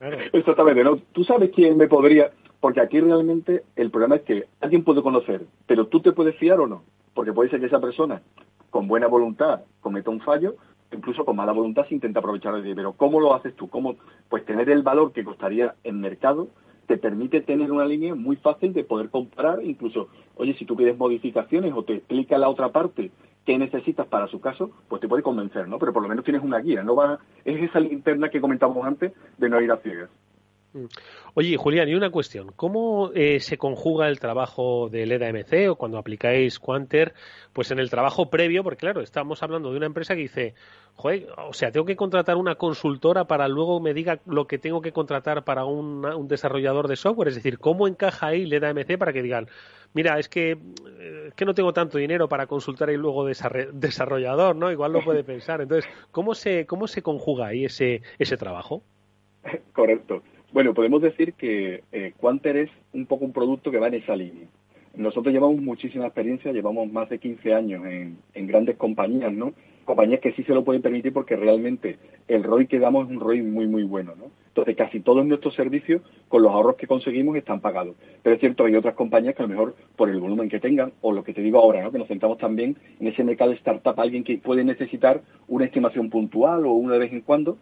Exactamente, ¿no? Tú sabes quién me podría... Porque aquí realmente el problema es que alguien puede conocer, pero tú te puedes fiar o no porque puede ser que esa persona, con buena voluntad, cometa un fallo, incluso con mala voluntad se intenta aprovechar de Pero ¿cómo lo haces tú? ¿Cómo? Pues tener el valor que costaría en mercado te permite tener una línea muy fácil de poder comprar, incluso, oye, si tú pides modificaciones o te explica la otra parte qué necesitas para su caso, pues te puede convencer, ¿no? Pero por lo menos tienes una guía, no va, es esa linterna que comentábamos antes de no ir a ciegas. Mm. Oye, Julián, y una cuestión. ¿Cómo eh, se conjuga el trabajo del EDAMC o cuando aplicáis Quanter? Pues en el trabajo previo, porque claro, estamos hablando de una empresa que dice, joder, o sea, tengo que contratar una consultora para luego me diga lo que tengo que contratar para un, desarrollador de software. Es decir, ¿cómo encaja ahí el EDAMC para que digan, mira, es que, eh, que no tengo tanto dinero para consultar y luego desarrollador, ¿no? Igual lo puede pensar. Entonces, ¿cómo se, cómo se conjuga ahí ese, ese trabajo? Correcto. Bueno, podemos decir que eh, Quanter es un poco un producto que va en esa línea. Nosotros llevamos muchísima experiencia, llevamos más de 15 años en, grandes compañías, ¿no? Compañías que sí se lo pueden permitir porque realmente el ROI que damos es un ROI muy, muy bueno, ¿no? Entonces, casi todos nuestros servicios, con los ahorros que conseguimos, están pagados. Pero es cierto, hay otras compañías que a lo mejor, por el volumen que tengan, o lo que te digo ahora, ¿no? Que nos centramos también en ese mercado de startup, alguien que puede necesitar una estimación puntual o una vez en cuando,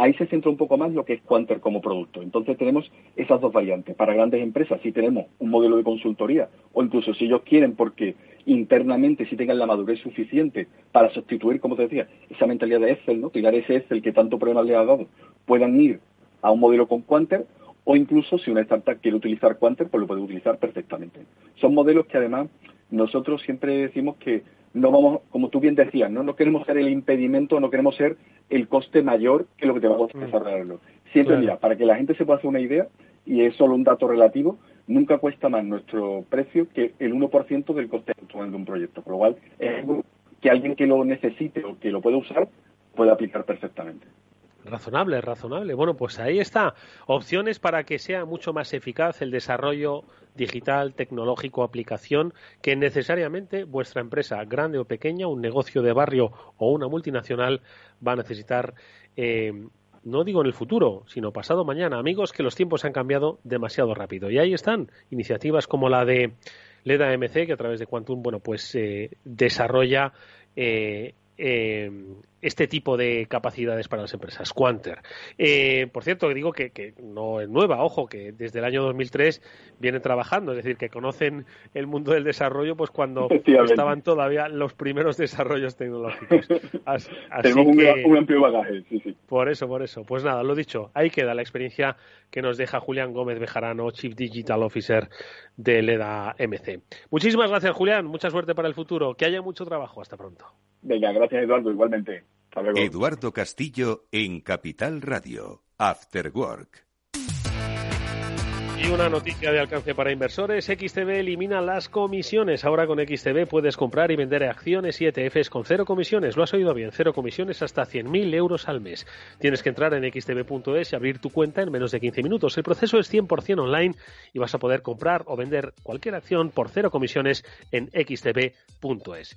Ahí se centra un poco más lo que es Quanter como producto. Entonces tenemos esas dos variantes. Para grandes empresas sí tenemos un modelo de consultoría o incluso si ellos quieren porque internamente sí tengan la madurez suficiente para sustituir, como te decía, esa mentalidad de Excel, ¿no? tirar ese Excel que tanto problema le ha dado, puedan ir a un modelo con Quanter o incluso si una startup quiere utilizar Quanter, pues lo puede utilizar perfectamente. Son modelos que además nosotros siempre decimos que no vamos, como tú bien decías, no, no queremos ser el impedimento, no queremos ser el coste mayor que lo que te vamos a mm. desarrollarlo. Siempre, mira, para que la gente se pueda hacer una idea, y es solo un dato relativo, nunca cuesta más nuestro precio que el 1% del coste actual de un proyecto. Por lo cual, es algo que alguien que lo necesite o que lo pueda usar puede aplicar perfectamente. Razonable, razonable. Bueno, pues ahí está. Opciones para que sea mucho más eficaz el desarrollo digital, tecnológico, aplicación, que necesariamente vuestra empresa, grande o pequeña, un negocio de barrio o una multinacional, va a necesitar. Eh, no digo en el futuro, sino pasado mañana. Amigos, que los tiempos han cambiado demasiado rápido. Y ahí están iniciativas como la de LEDA MC, que a través de Quantum, bueno, pues eh, desarrolla eh, eh, este tipo de capacidades para las empresas, Quanter. Eh, por cierto, digo que, no es nueva, ojo, que desde el año 2003 vienen trabajando, es decir, que conocen el mundo del desarrollo pues cuando estaban todavía los primeros desarrollos tecnológicos. Tenemos un, amplio bagaje, sí, sí. Por eso, por eso. Pues nada, lo dicho, ahí queda la experiencia que nos deja Julián Gómez Bejarano, Chief Digital Officer de LEDA MC. Muchísimas gracias, Julián. Mucha suerte para el futuro. Que haya mucho trabajo. Hasta pronto. Venga, gracias, Eduardo. Igualmente. Eduardo Castillo en Capital Radio. After Work. Y una noticia de alcance para inversores, XTB elimina las comisiones. Ahora con XTB puedes comprar y vender acciones y ETFs con cero comisiones. Lo has oído bien, cero comisiones hasta 100.000 euros al mes. Tienes que entrar en xtb.es y abrir tu cuenta en menos de 15 minutos. El proceso es 100% online y vas a poder comprar o vender cualquier acción por cero comisiones en xtb.es.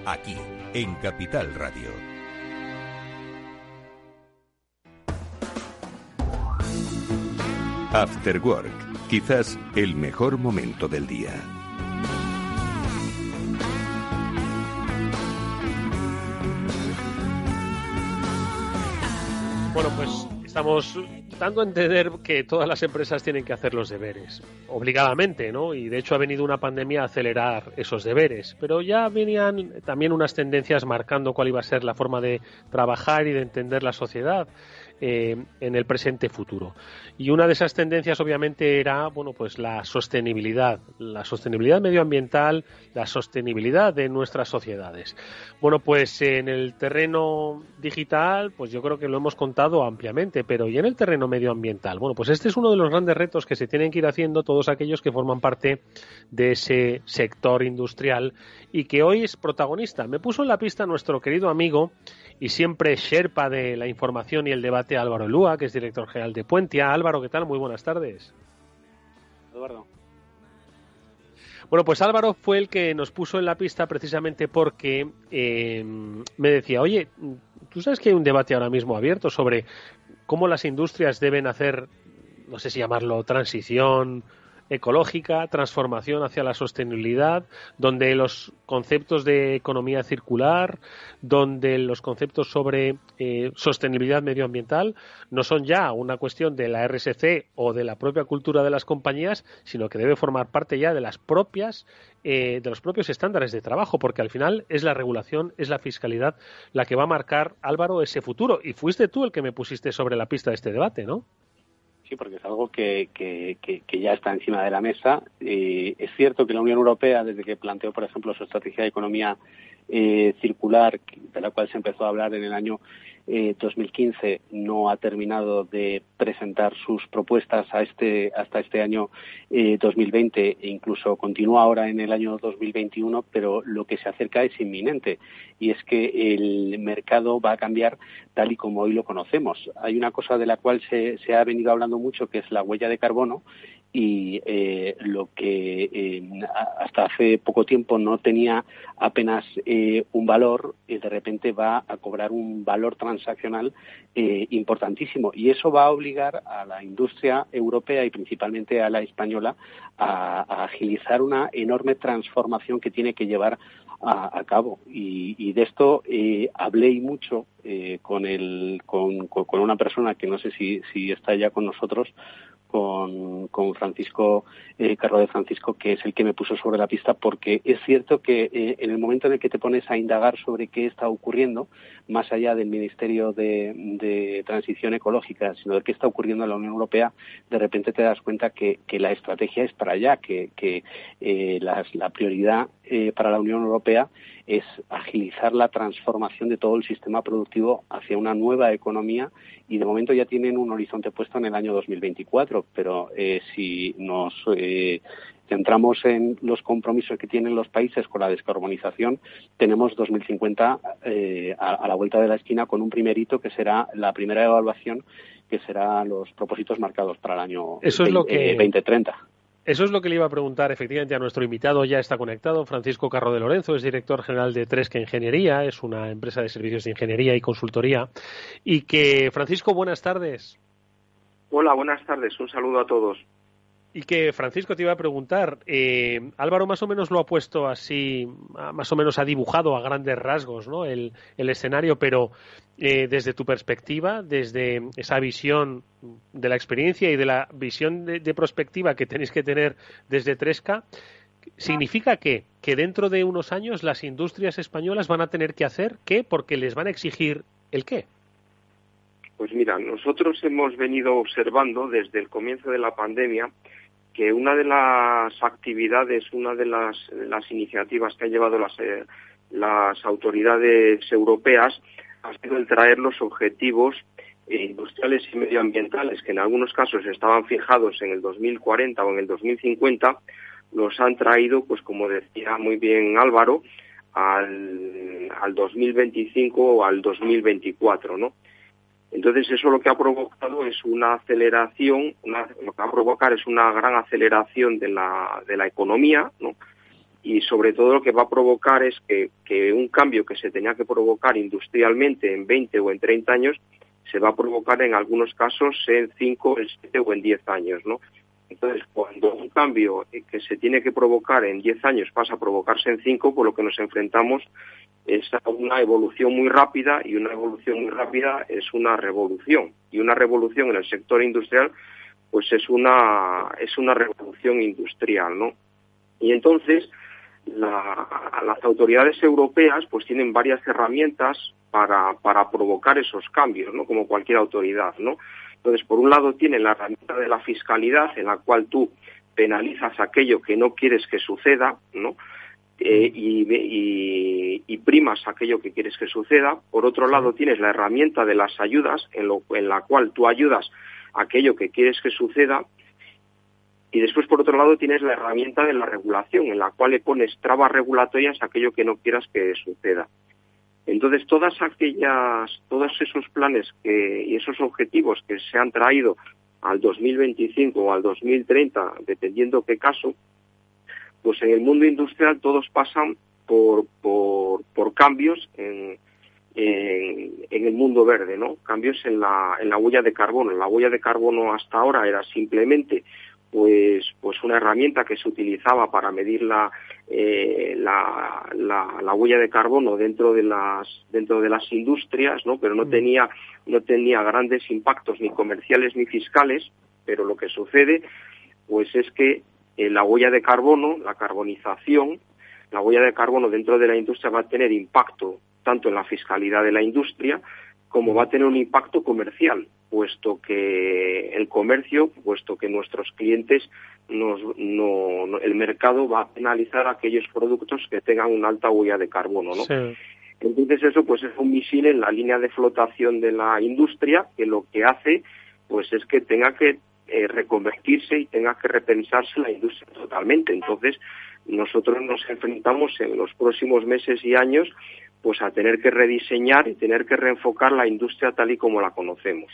Aquí en Capital Radio. After Work, quizás el mejor momento del día. Bueno, pues estamos dando entender que todas las empresas tienen que hacer los deberes, obligadamente, ¿no? Y de hecho ha venido una pandemia a acelerar esos deberes, pero ya venían también unas tendencias marcando cuál iba a ser la forma de trabajar y de entender la sociedad. Eh, en el presente futuro. Y una de esas tendencias, obviamente, era bueno, pues la sostenibilidad, la sostenibilidad medioambiental, la sostenibilidad de nuestras sociedades. Bueno, pues en el terreno digital, pues yo creo que lo hemos contado ampliamente, pero ¿y en el terreno medioambiental? Bueno, pues este es uno de los grandes retos que se tienen que ir haciendo todos aquellos que forman parte de ese sector industrial y que hoy es protagonista. Me puso en la pista nuestro querido amigo y siempre Sherpa de la información y el debate Álvaro Lúa, que es director general de Puentia. Álvaro, ¿qué tal? Muy buenas tardes. Eduardo. Bueno, pues Álvaro fue el que nos puso en la pista precisamente porque eh, me decía, oye, tú sabes que hay un debate ahora mismo abierto sobre cómo las industrias deben hacer, no sé si llamarlo transición, ecológica, transformación hacia la sostenibilidad, donde los conceptos de economía circular, donde los conceptos sobre eh, sostenibilidad medioambiental no son ya una cuestión de la RSC o de la propia cultura de las compañías, sino que debe formar parte ya de las propias eh, de los propios estándares de trabajo, porque al final es la regulación, es la fiscalidad la que va a marcar, Álvaro, ese futuro. Y fuiste tú el que me pusiste sobre la pista de este debate, ¿no? Porque es algo que, que, que, ya está encima de la mesa. Eh, es cierto que la Unión Europea, desde que planteó, por ejemplo, su estrategia de economía eh, circular, de la cual se empezó a hablar en el año 2015 eh, no ha terminado de presentar sus propuestas a este, hasta este año 2020 eh, e incluso continúa ahora en el año 2021, pero lo que se acerca es inminente y es que el mercado va a cambiar tal y como hoy lo conocemos. Hay una cosa de la cual se, se ha venido hablando mucho que es la huella de carbono y eh, lo que eh, hasta hace poco tiempo no tenía apenas eh, un valor y de repente va a cobrar un valor transaccional importantísimo. Y eso va a obligar a la industria europea y principalmente a la española a, agilizar una enorme transformación que tiene que llevar a, cabo. Y, de esto hablé mucho con, el, con, con, una persona que no sé si, si está ya con nosotros con, con Francisco eh, Carlos de Francisco, que es el que me puso sobre la pista, porque es cierto que eh, en el momento en el que te pones a indagar sobre qué está ocurriendo, más allá del Ministerio de, Transición Ecológica, sino de qué está ocurriendo en la Unión Europea, de repente te das cuenta que, la estrategia es para allá, que, eh, la prioridad eh, para la Unión Europea es agilizar la transformación de todo el sistema productivo hacia una nueva economía y de momento ya tienen un horizonte puesto en el año 2024, pero eh, si nos eh, centramos en los compromisos que tienen los países con la descarbonización, tenemos 2050 a, la vuelta de la esquina con un primer hito que será la primera evaluación que será los propósitos marcados para el año Eso es lo que, 2030. Eso es lo que le iba a preguntar efectivamente a nuestro invitado. Ya está conectado. Francisco Carro de Lorenzo es director general de Tresca Ingeniería. Es una empresa de servicios de ingeniería y consultoría. Y que, Francisco, buenas tardes. Hola, buenas tardes. Un saludo a todos. Y que Francisco te iba a preguntar, eh, Álvaro más o menos lo ha puesto así, más o menos ha dibujado a grandes rasgos ¿no? el, escenario, pero eh, desde tu perspectiva, desde esa visión de la experiencia y de la visión de, de prospectiva que tenéis que tener desde Tresca, ¿significa qué? Que dentro de unos años las industrias españolas van a tener que hacer qué porque les van a exigir el qué. Pues mira, nosotros hemos venido observando desde el comienzo de la pandemia que una de las actividades, una de las, iniciativas que han llevado las, eh, las autoridades europeas ha sido el traer los objetivos industriales y medioambientales que en algunos casos estaban fijados en el 2040 o en el 2050, los han traído, pues como decía muy bien Álvaro, al, al 2025 o al 2024, ¿no? Entonces eso lo que ha provocado es una aceleración, lo que va a provocar es una gran aceleración de la, de la economía, ¿no? Y sobre todo lo que va a provocar es que, que un cambio que se tenía que provocar industrialmente en 20 o en 30 años se va a provocar en algunos casos en 5, en 7 o en 10 años, ¿no? Entonces, cuando un cambio que se tiene que provocar en 10 años pasa a provocarse en 5, por lo que nos enfrentamos es una evolución muy rápida y una evolución muy rápida es una revolución. Y una revolución en el sector industrial pues es una es una revolución industrial no y entonces las autoridades europeas pues tienen varias herramientas para, para provocar esos cambios no como cualquier autoridad no entonces por un lado tienen la herramienta de la fiscalidad en la cual tú penalizas aquello que no quieres que suceda no eh, y, primas aquello que quieres que suceda. Por otro lado, tienes la herramienta de las ayudas, en, lo, en la cual tú ayudas aquello que quieres que suceda. Y después, por otro lado, tienes la herramienta de la regulación, en la cual le pones trabas regulatorias a aquello que no quieras que suceda. Entonces, todas aquellas, todos esos planes que, y esos objetivos que se han traído al 2025 o al 2030, dependiendo qué caso, pues en el mundo industrial todos pasan por, por, cambios en, en, el mundo verde, ¿no? Cambios en la, en la huella de carbono. La huella de carbono hasta ahora era simplemente pues, pues una herramienta que se utilizaba para medir la, eh, la, la, huella de carbono dentro de las, dentro de las industrias, ¿no? Pero no mm. tenía, no tenía grandes impactos ni comerciales ni fiscales, pero lo que sucede pues es que eh, la huella de carbono, la carbonización, la huella de carbono dentro de la industria va a tener impacto tanto en la fiscalidad de la industria como va a tener un impacto comercial, puesto que el comercio, puesto que nuestros clientes, nos, no, el mercado va a penalizar aquellos productos que tengan una alta huella de carbono, ¿no? Entonces eso pues es un misil en la línea de flotación de la industria que lo que hace pues es que tenga que eh, reconvertirse y tenga que repensarse la industria totalmente. Entonces, nosotros nos enfrentamos en los próximos meses y años pues a tener que rediseñar y tener que reenfocar la industria tal y como la conocemos.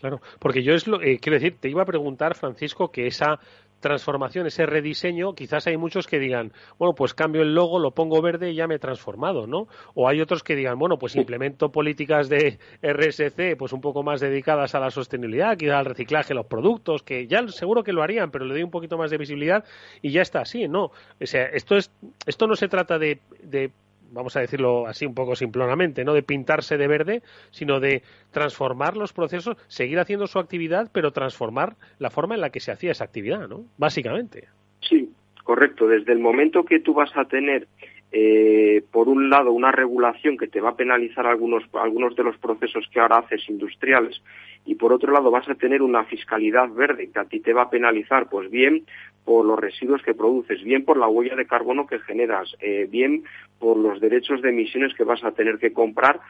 Claro, porque yo es lo, eh, quiero decir, te iba a preguntar, Francisco, que esa transformación, ese rediseño, quizás hay muchos que digan, bueno, pues cambio el logo, lo pongo verde y ya me he transformado, ¿no? O hay otros que digan, bueno, pues implemento políticas de RSC, pues un poco más dedicadas a la sostenibilidad, quizás al reciclaje, los productos, que ya seguro que lo harían, pero le doy un poquito más de visibilidad y ya está así, ¿no? O sea, esto es, esto no se trata de, de vamos a decirlo así un poco simplonamente, no de pintarse de verde, sino de transformar los procesos, seguir haciendo su actividad, pero transformar la forma en la que se hacía esa actividad, ¿no? Básicamente. Sí, correcto. Desde el momento que tú vas a tener eh, por un lado, una regulación que te va a penalizar algunos, algunos de los procesos que ahora haces industriales y por otro lado vas a tener una fiscalidad verde que a ti te va a penalizar, pues bien por los residuos que produces, bien por la huella de carbono que generas, eh, bien por los derechos de emisiones que vas a tener que comprar,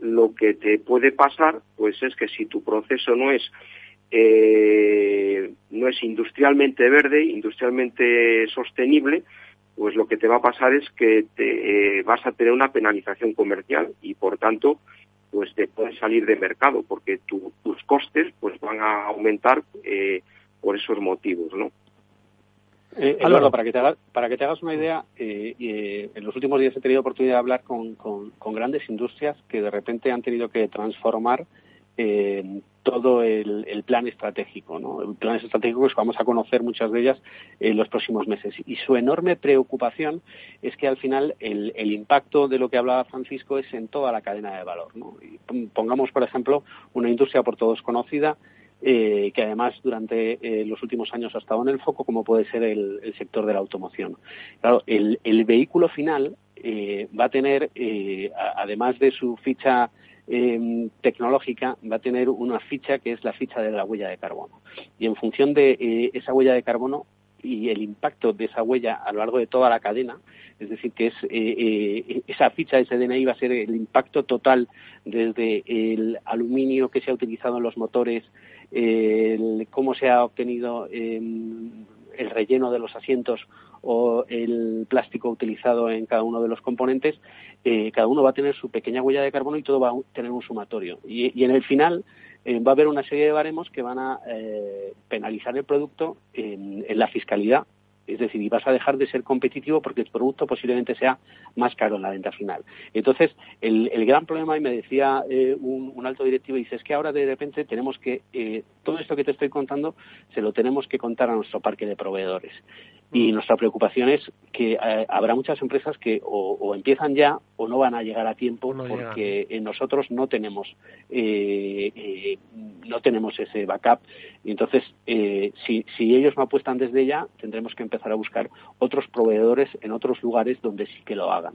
lo que te puede pasar, pues es que si tu proceso no es eh, no es industrialmente verde, industrialmente sostenible, pues lo que te va a pasar es que te, eh, vas a tener una penalización comercial y por tanto pues te puedes salir de mercado porque tus costes pues van a aumentar eh, por esos motivos, ¿no? Eh, Eduardo, para que, te hagas, para que te hagas una idea, eh, en los últimos días he tenido oportunidad de hablar con, con, grandes industrias que de repente han tenido que transformar todo el, plan estratégico, ¿no? El plan estratégico que vamos a conocer muchas de ellas en los próximos meses. Y su enorme preocupación es que al final el, impacto de lo que hablaba Francisco es en toda la cadena de valor, ¿no? pongamos, por ejemplo, una industria por todos conocida, eh, que además durante eh, los últimos años ha estado en el foco, como puede ser el, sector de la automoción. Claro, el, vehículo final eh, va a tener, además de su ficha Em, tecnológica va a tener una ficha que es la ficha de la huella de carbono. Y en función de eh, esa huella de carbono y el impacto de esa huella a lo largo de toda la cadena, es decir, que es eh, eh, esa ficha, ese DNI va a ser el impacto total desde el aluminio que se ha utilizado en los motores, cómo se ha obtenido em, el relleno de los asientos o el plástico utilizado en cada uno de los componentes, eh, cada uno va a tener su pequeña huella de carbono y todo va a tener un sumatorio. Y, en el final eh, va a haber una serie de baremos que van a eh, penalizar el producto en, la fiscalidad es decir, y vas a dejar de ser competitivo porque el producto posiblemente sea más caro en la venta final. Entonces, el, gran problema, y me decía un, alto directivo, dice, es que ahora de repente tenemos que, todo esto que te estoy contando, se lo tenemos que contar a nuestro parque de proveedores. Y nuestra preocupación es que eh, habrá muchas empresas que o, empiezan ya o no van a llegar a tiempo porque nosotros no tenemos eh, eh, no tenemos ese backup. Y entonces, si, si ellos no apuestan desde ya, tendremos que empezar a buscar otros proveedores en otros lugares donde sí que lo hagan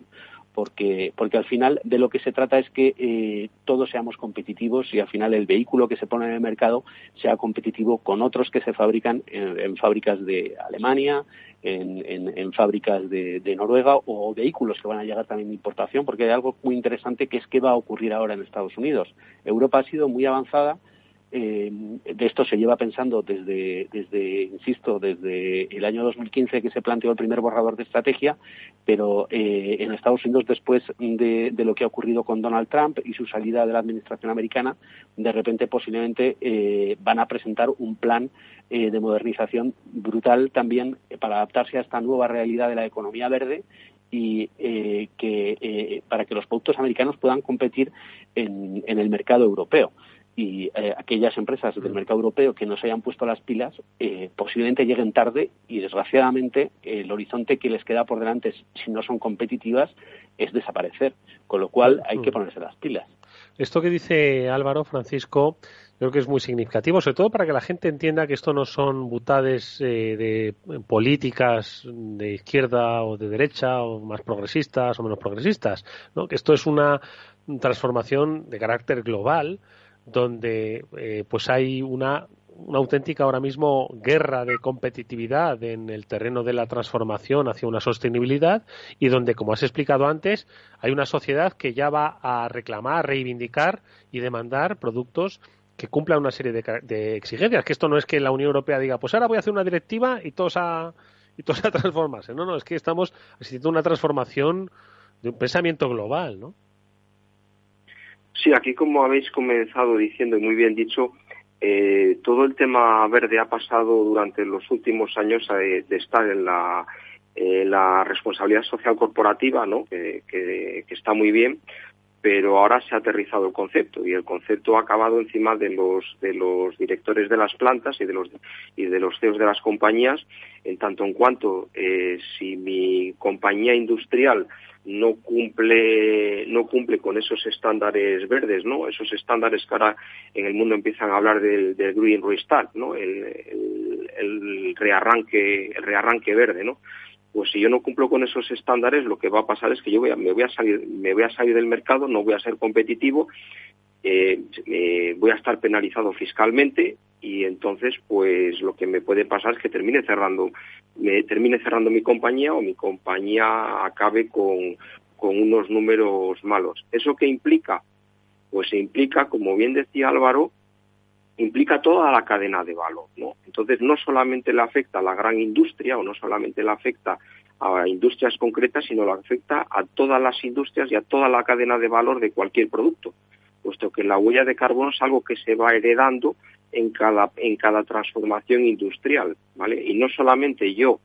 porque, porque al final de lo que se trata es que eh, todos seamos competitivos y al final el vehículo que se pone en el mercado sea competitivo con otros que se fabrican en, fábricas de Alemania, en, fábricas de, de, Noruega o vehículos que van a llegar también de importación, porque hay algo muy interesante que es qué va a ocurrir ahora en Estados Unidos. Europa ha sido muy avanzada eh, de esto se lleva pensando desde, desde, insisto, desde el año 2015 que se planteó el primer borrador de estrategia, pero eh, en Estados Unidos, después de, lo que ha ocurrido con Donald Trump y su salida de la administración americana, de repente posiblemente eh, van a presentar un plan de modernización brutal también para adaptarse a esta nueva realidad de la economía verde y que para que los productos americanos puedan competir en el mercado europeo y eh, aquellas empresas del mercado europeo que no se hayan puesto las pilas eh, posiblemente lleguen tarde y desgraciadamente el horizonte que les queda por delante si no son competitivas es desaparecer. Con lo cual hay que ponerse las pilas. Esto que dice Álvaro Francisco creo que es muy significativo sobre todo para que la gente entienda que esto no son butades eh, de políticas de izquierda o de derecha o más progresistas o menos progresistas ¿no? que esto es una transformación de carácter global donde eh, pues hay una, una auténtica ahora mismo guerra de competitividad en el terreno de la transformación hacia una sostenibilidad y donde, como has explicado antes, hay una sociedad que ya va a reclamar, reivindicar y demandar productos que cumplan una serie de, exigencias. Que esto no es que la Unión Europea diga, pues ahora voy a hacer una directiva y todos a, y todos a transformarse. No, no, es que estamos asistiendo a una transformación de un pensamiento global, ¿no? Sí, aquí como habéis comenzado diciendo y muy bien dicho, eh, todo el tema verde ha pasado durante los últimos años de, estar en la, la responsabilidad social corporativa, ¿no? Que, que, está muy bien, pero ahora se ha aterrizado el concepto y el concepto ha acabado encima de los de los directores de las plantas y de los y de los CEOs de las compañías en tanto en cuanto eh, si mi compañía industrial no cumple no cumple con esos estándares verdes no esos estándares que ahora en el mundo empiezan a hablar del, green restart no el, el, rearranque el rearranque verde no pues si yo no cumplo con esos estándares lo que va a pasar es que yo me voy a salir me voy a salir del mercado no voy a ser competitivo eh, voy a estar penalizado fiscalmente y entonces pues lo que me puede pasar es que termine cerrando me termine cerrando mi compañía o mi compañía acabe con, con unos números malos. Eso qué implica pues implica como bien decía Álvaro implica toda la cadena de valor no entonces no solamente le afecta a la gran industria o no solamente le afecta a industrias concretas sino le afecta a todas las industrias y a toda la cadena de valor de cualquier producto puesto que la huella de carbono es algo que se va heredando en cada, en cada transformación industrial, ¿vale? Y no solamente yo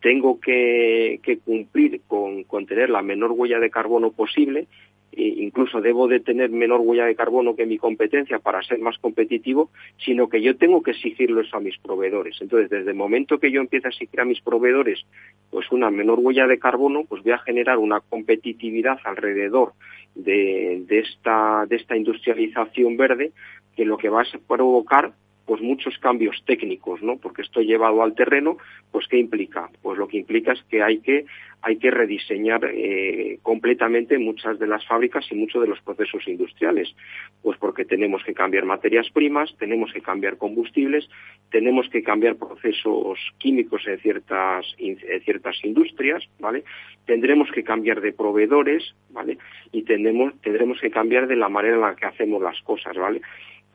tengo que, cumplir con, tener la menor huella de carbono posible, incluso debo de tener menor huella de carbono que mi competencia para ser más competitivo, sino que yo tengo que exigirlo eso a mis proveedores. Entonces, desde el momento que yo empiezo a exigir a mis proveedores pues una menor huella de carbono, pues voy a generar una competitividad alrededor de, de, esta, de esta industrialización verde que lo que va a provocar pues muchos cambios técnicos, ¿no? Porque esto llevado al terreno, pues ¿qué implica? Pues lo que implica es que hay que hay que rediseñar eh, completamente muchas de las fábricas y muchos de los procesos industriales, pues porque tenemos que cambiar materias primas, tenemos que cambiar combustibles, tenemos que cambiar procesos químicos en ciertas en ciertas industrias, ¿vale? Tendremos que cambiar de proveedores, ¿vale? Y tendremos tendremos que cambiar de la manera en la que hacemos las cosas, ¿vale?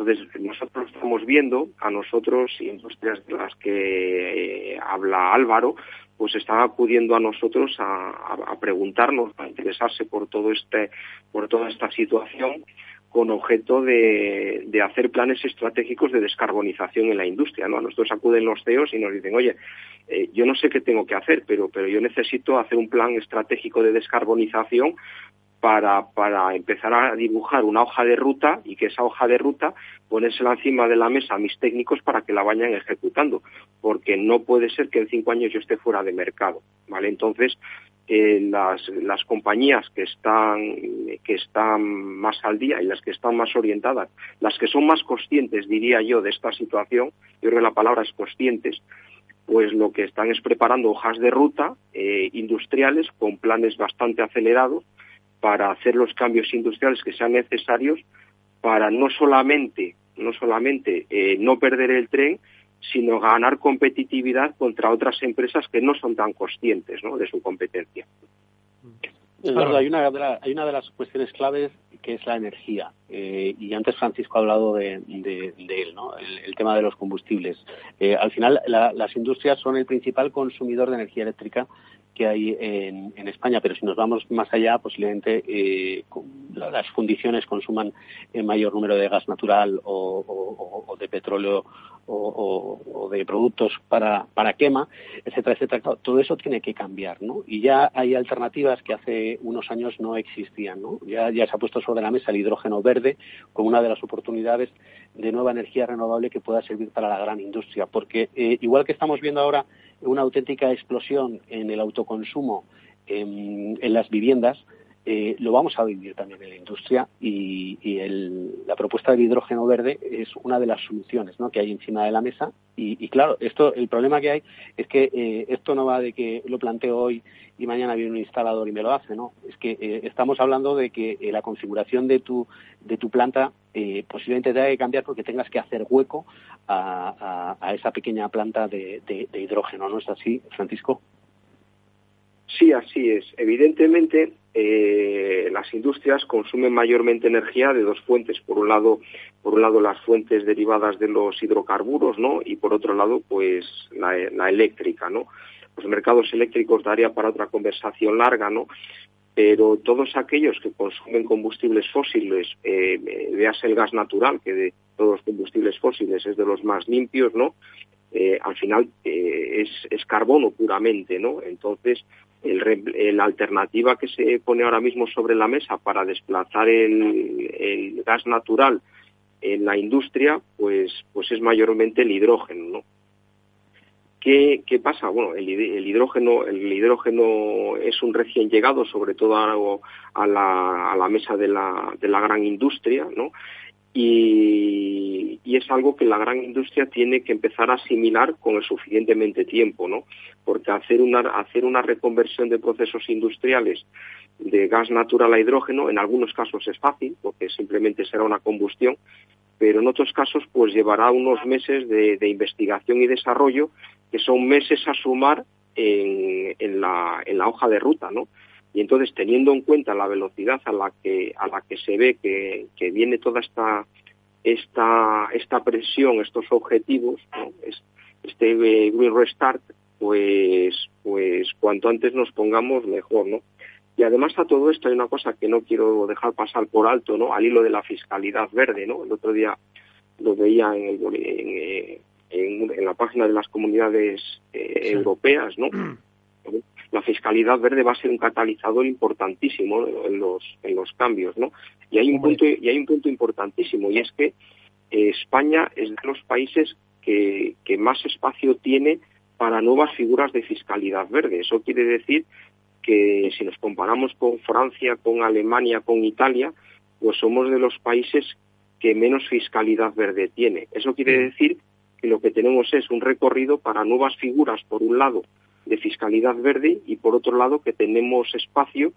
Entonces, nosotros estamos viendo a nosotros, industrias de las que eh, habla Álvaro, pues están acudiendo a nosotros a, preguntarnos, a interesarse por todo este, por toda esta situación con objeto de, hacer planes estratégicos de descarbonización en la industria. A nosotros acuden los CEOs y nos dicen, oye, eh, yo no sé qué tengo que hacer, pero, pero yo necesito hacer un plan estratégico de descarbonización para, para empezar a dibujar una hoja de ruta y que esa hoja de ruta ponérsela encima de la mesa a mis técnicos para que la vayan ejecutando, porque no puede ser que en cinco años yo esté fuera de mercado, ¿vale? Entonces, eh, las, compañías que están, que están más al día y las que están más orientadas, las que son más conscientes, diría yo, de esta situación, yo creo que la palabra es conscientes, pues lo que están es preparando hojas de ruta eh, industriales con planes bastante acelerados para hacer los cambios industriales que sean necesarios para no solamente no solamente eh, no perder el tren, sino ganar competitividad contra otras empresas que no son tan conscientes ¿no? de su competencia. hay una, hay una de las cuestiones claves que es la energía. Eh, y antes Francisco ha hablado de, él, ¿no? el, tema de los combustibles. Eh, al final, las industrias son el principal consumidor de energía eléctrica que hay en, España, pero si nos vamos más allá, posiblemente eh, las fundiciones consuman el mayor número de gas natural o, de petróleo o, de productos para, para quema, etcétera, etcétera. Todo eso tiene que cambiar, ¿no? Y ya hay alternativas que hace unos años no existían, ¿no? Ya, ya se ha puesto sobre la mesa el hidrógeno verde como una de las oportunidades de nueva energía renovable que pueda servir para la gran industria, porque eh, igual que estamos viendo ahora una auténtica explosión en el autoconsumo en, las viviendas, eh, lo vamos a vivir también en la industria y, la propuesta del hidrógeno verde es una de las soluciones que hay encima de la mesa. Y, claro esto el problema que hay es que eh, esto no va de que lo planteo hoy y mañana viene un instalador y me lo hace no es que eh, estamos hablando de que la configuración de tu de tu planta posiblemente tenga que cambiar porque tengas que hacer hueco a, esa pequeña planta de, de hidrógeno no es así Francisco Sí, así es. Evidentemente, eh, las industrias consumen mayormente energía de dos fuentes. Por un lado, por un lado las fuentes derivadas de los hidrocarburos, ¿no? Y por otro lado, pues la, eléctrica, ¿no? Los mercados eléctricos daría para otra conversación larga, ¿no? pero todos aquellos que consumen combustibles fósiles, eh, veas el gas natural, que de todos los combustibles fósiles es de los más limpios, ¿no? Eh, al final eh, es, carbono puramente, ¿no? Entonces, la alternativa que se pone ahora mismo sobre la mesa para desplazar el, gas natural en la industria, pues, pues es mayormente el hidrógeno, ¿no? ¿Qué, pasa? Bueno, el, hidrógeno, el hidrógeno es un recién llegado, sobre todo a, la, a la mesa de la, de la gran industria, ¿no? Y, es algo que la gran industria tiene que empezar a asimilar con el suficientemente tiempo, ¿no? Porque hacer una, hacer una reconversión de procesos industriales de gas natural a hidrógeno, en algunos casos es fácil, porque simplemente será una combustión, pero en otros casos pues llevará unos meses de, investigación y desarrollo que son meses a sumar en, en, la, en la hoja de ruta, ¿no? Y entonces teniendo en cuenta la velocidad a la que a la que se ve que, viene toda esta esta esta presión estos objetivos este eh, Green Restart pues pues cuanto antes nos pongamos mejor no y además a todo esto hay una cosa que no quiero dejar pasar por alto no al hilo de la fiscalidad verde no el otro día lo veía en, el, en, la página de las comunidades eh, europeas no la fiscalidad verde va a ser un catalizador importantísimo en los, en los cambios, ¿no? Y hay un punto, y hay un punto importantísimo, y es que eh, España es de los países que, que más espacio tiene para nuevas figuras de fiscalidad verde. Eso quiere decir que si nos comparamos con Francia, con Alemania, con Italia, pues somos de los países que menos fiscalidad verde tiene. Eso quiere decir que lo que tenemos es un recorrido para nuevas figuras, por un lado, de fiscalidad verde y por otro lado que tenemos espacio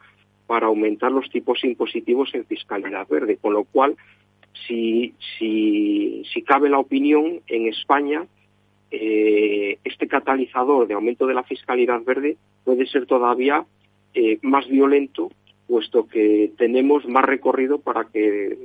para aumentar los tipos impositivos en fiscalidad verde, con lo cual si, si, si cabe la opinión en España eh, este catalizador de aumento de la fiscalidad verde puede ser todavía eh, más violento puesto que tenemos más recorrido para que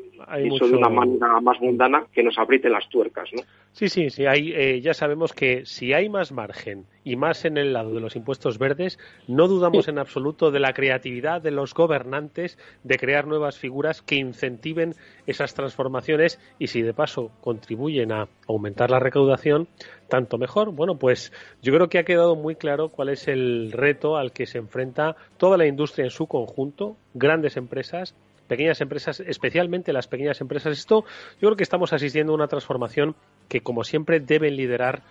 eso de una manera más mundana que nos apriete las tuercas, ¿no? Sí, sí, sí. Hay, eh, ya sabemos que si hay más margen y más en el lado de los impuestos verdes, no dudamos en absoluto de la creatividad de los gobernantes de crear nuevas figuras que incentiven esas transformaciones y si de paso contribuyen a aumentar la recaudación, tanto mejor. Bueno, pues yo creo que ha quedado muy claro cuál es el reto al que se enfrenta toda la industria en su conjunto, grandes empresas, pequeñas empresas, especialmente las pequeñas empresas. Esto yo creo que estamos asistiendo a una transformación que, como siempre, deben liderar,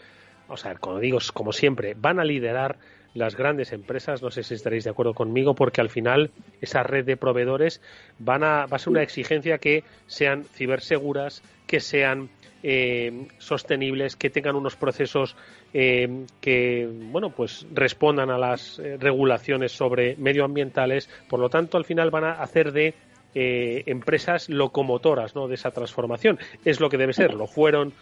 o sea, como digo, como siempre, van a liderar las grandes empresas, no sé si estaréis de acuerdo conmigo, porque al final esa red de proveedores van a, va a ser una exigencia que sean ciberseguras, que sean eh, sostenibles, que tengan unos procesos eh, que bueno pues respondan a las eh, regulaciones sobre medioambientales. Por lo tanto, al final van a hacer de empresas locomotoras ¿no? de esa transformación. Es lo que debe ser. Lo fueron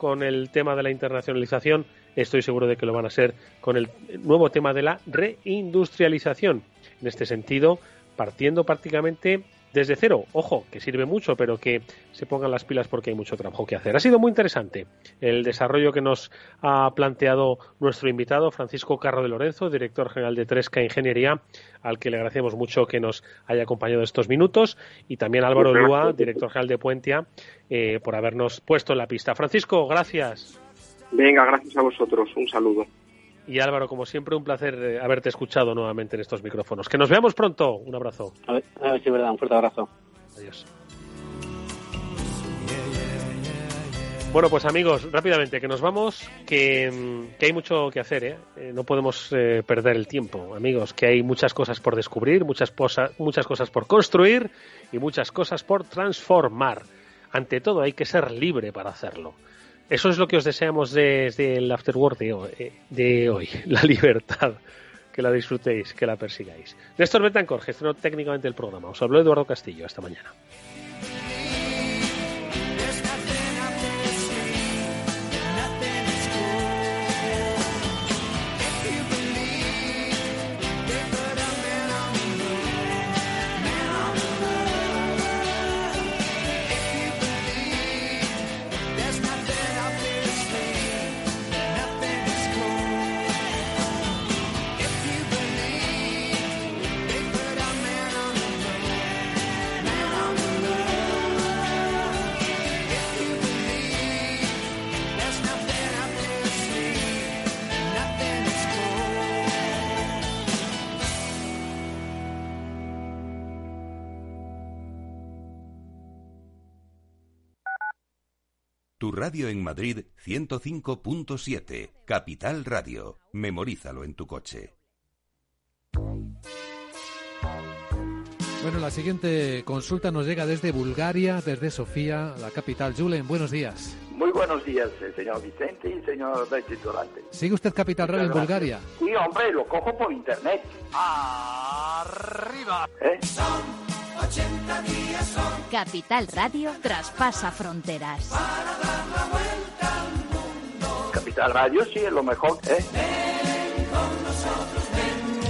con el tema de la internacionalización. Estoy seguro de que lo van a ser con el nuevo tema de la reindustrialización. En este sentido, partiendo prácticamente desde cero. Ojo, que sirve mucho, pero que se pongan las pilas porque hay mucho trabajo que hacer. Ha sido muy interesante el desarrollo que nos ha planteado nuestro invitado, Francisco Carro de Lorenzo, director general de Tresca Ingeniería, al que le agradecemos mucho que nos haya acompañado estos minutos, y también Álvaro Lúa, director general de Puentia, eh, por habernos puesto en la pista. Francisco, gracias. Venga, gracias a vosotros. Un saludo. Y Álvaro, como siempre, un placer eh, haberte escuchado nuevamente en estos micrófonos. Que nos veamos pronto. Un abrazo. A ver, a ver si es verdad. Un fuerte abrazo. Adiós. Bueno, pues amigos, rápidamente, que nos vamos, que, mm, hay mucho que hacer, ¿eh? eh no podemos eh, perder el tiempo, amigos, que hay muchas cosas por descubrir, muchas, muchas cosas por construir y muchas cosas por transformar. Ante todo, hay que ser libre para hacerlo. Eso es lo que os deseamos desde el Afterworld de hoy, eh, de hoy, la libertad. Que la disfrutéis, que la persigáis. Néstor Betancor gestionó técnicamente el programa. Os habló Eduardo Castillo. Hasta mañana. Radio en Madrid 105.7. Capital Radio. Memorízalo en tu coche. Bueno, la siguiente consulta nos llega desde Bulgaria, desde Sofía, la capital. Julen, buenos días. Muy buenos días, eh, señor Vicente y señor Durante. ¿Sigue usted Capital Radio en Bulgaria? Sí, hombre, lo cojo por internet. ¡Arriba! ¿Eh? Son 80 días, son... Capital Radio traspasa fronteras. Para dar la vuelta al mundo. Capital Radio sí es lo mejor, ¿eh? Ven con nosotros, ven.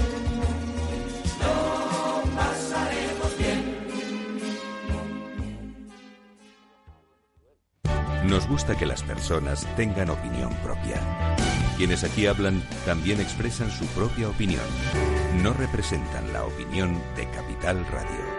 Lo pasaremos bien. Nos gusta que las personas tengan opinión propia. Quienes aquí hablan también expresan su propia opinión. No representan la opinión de Capital Radio.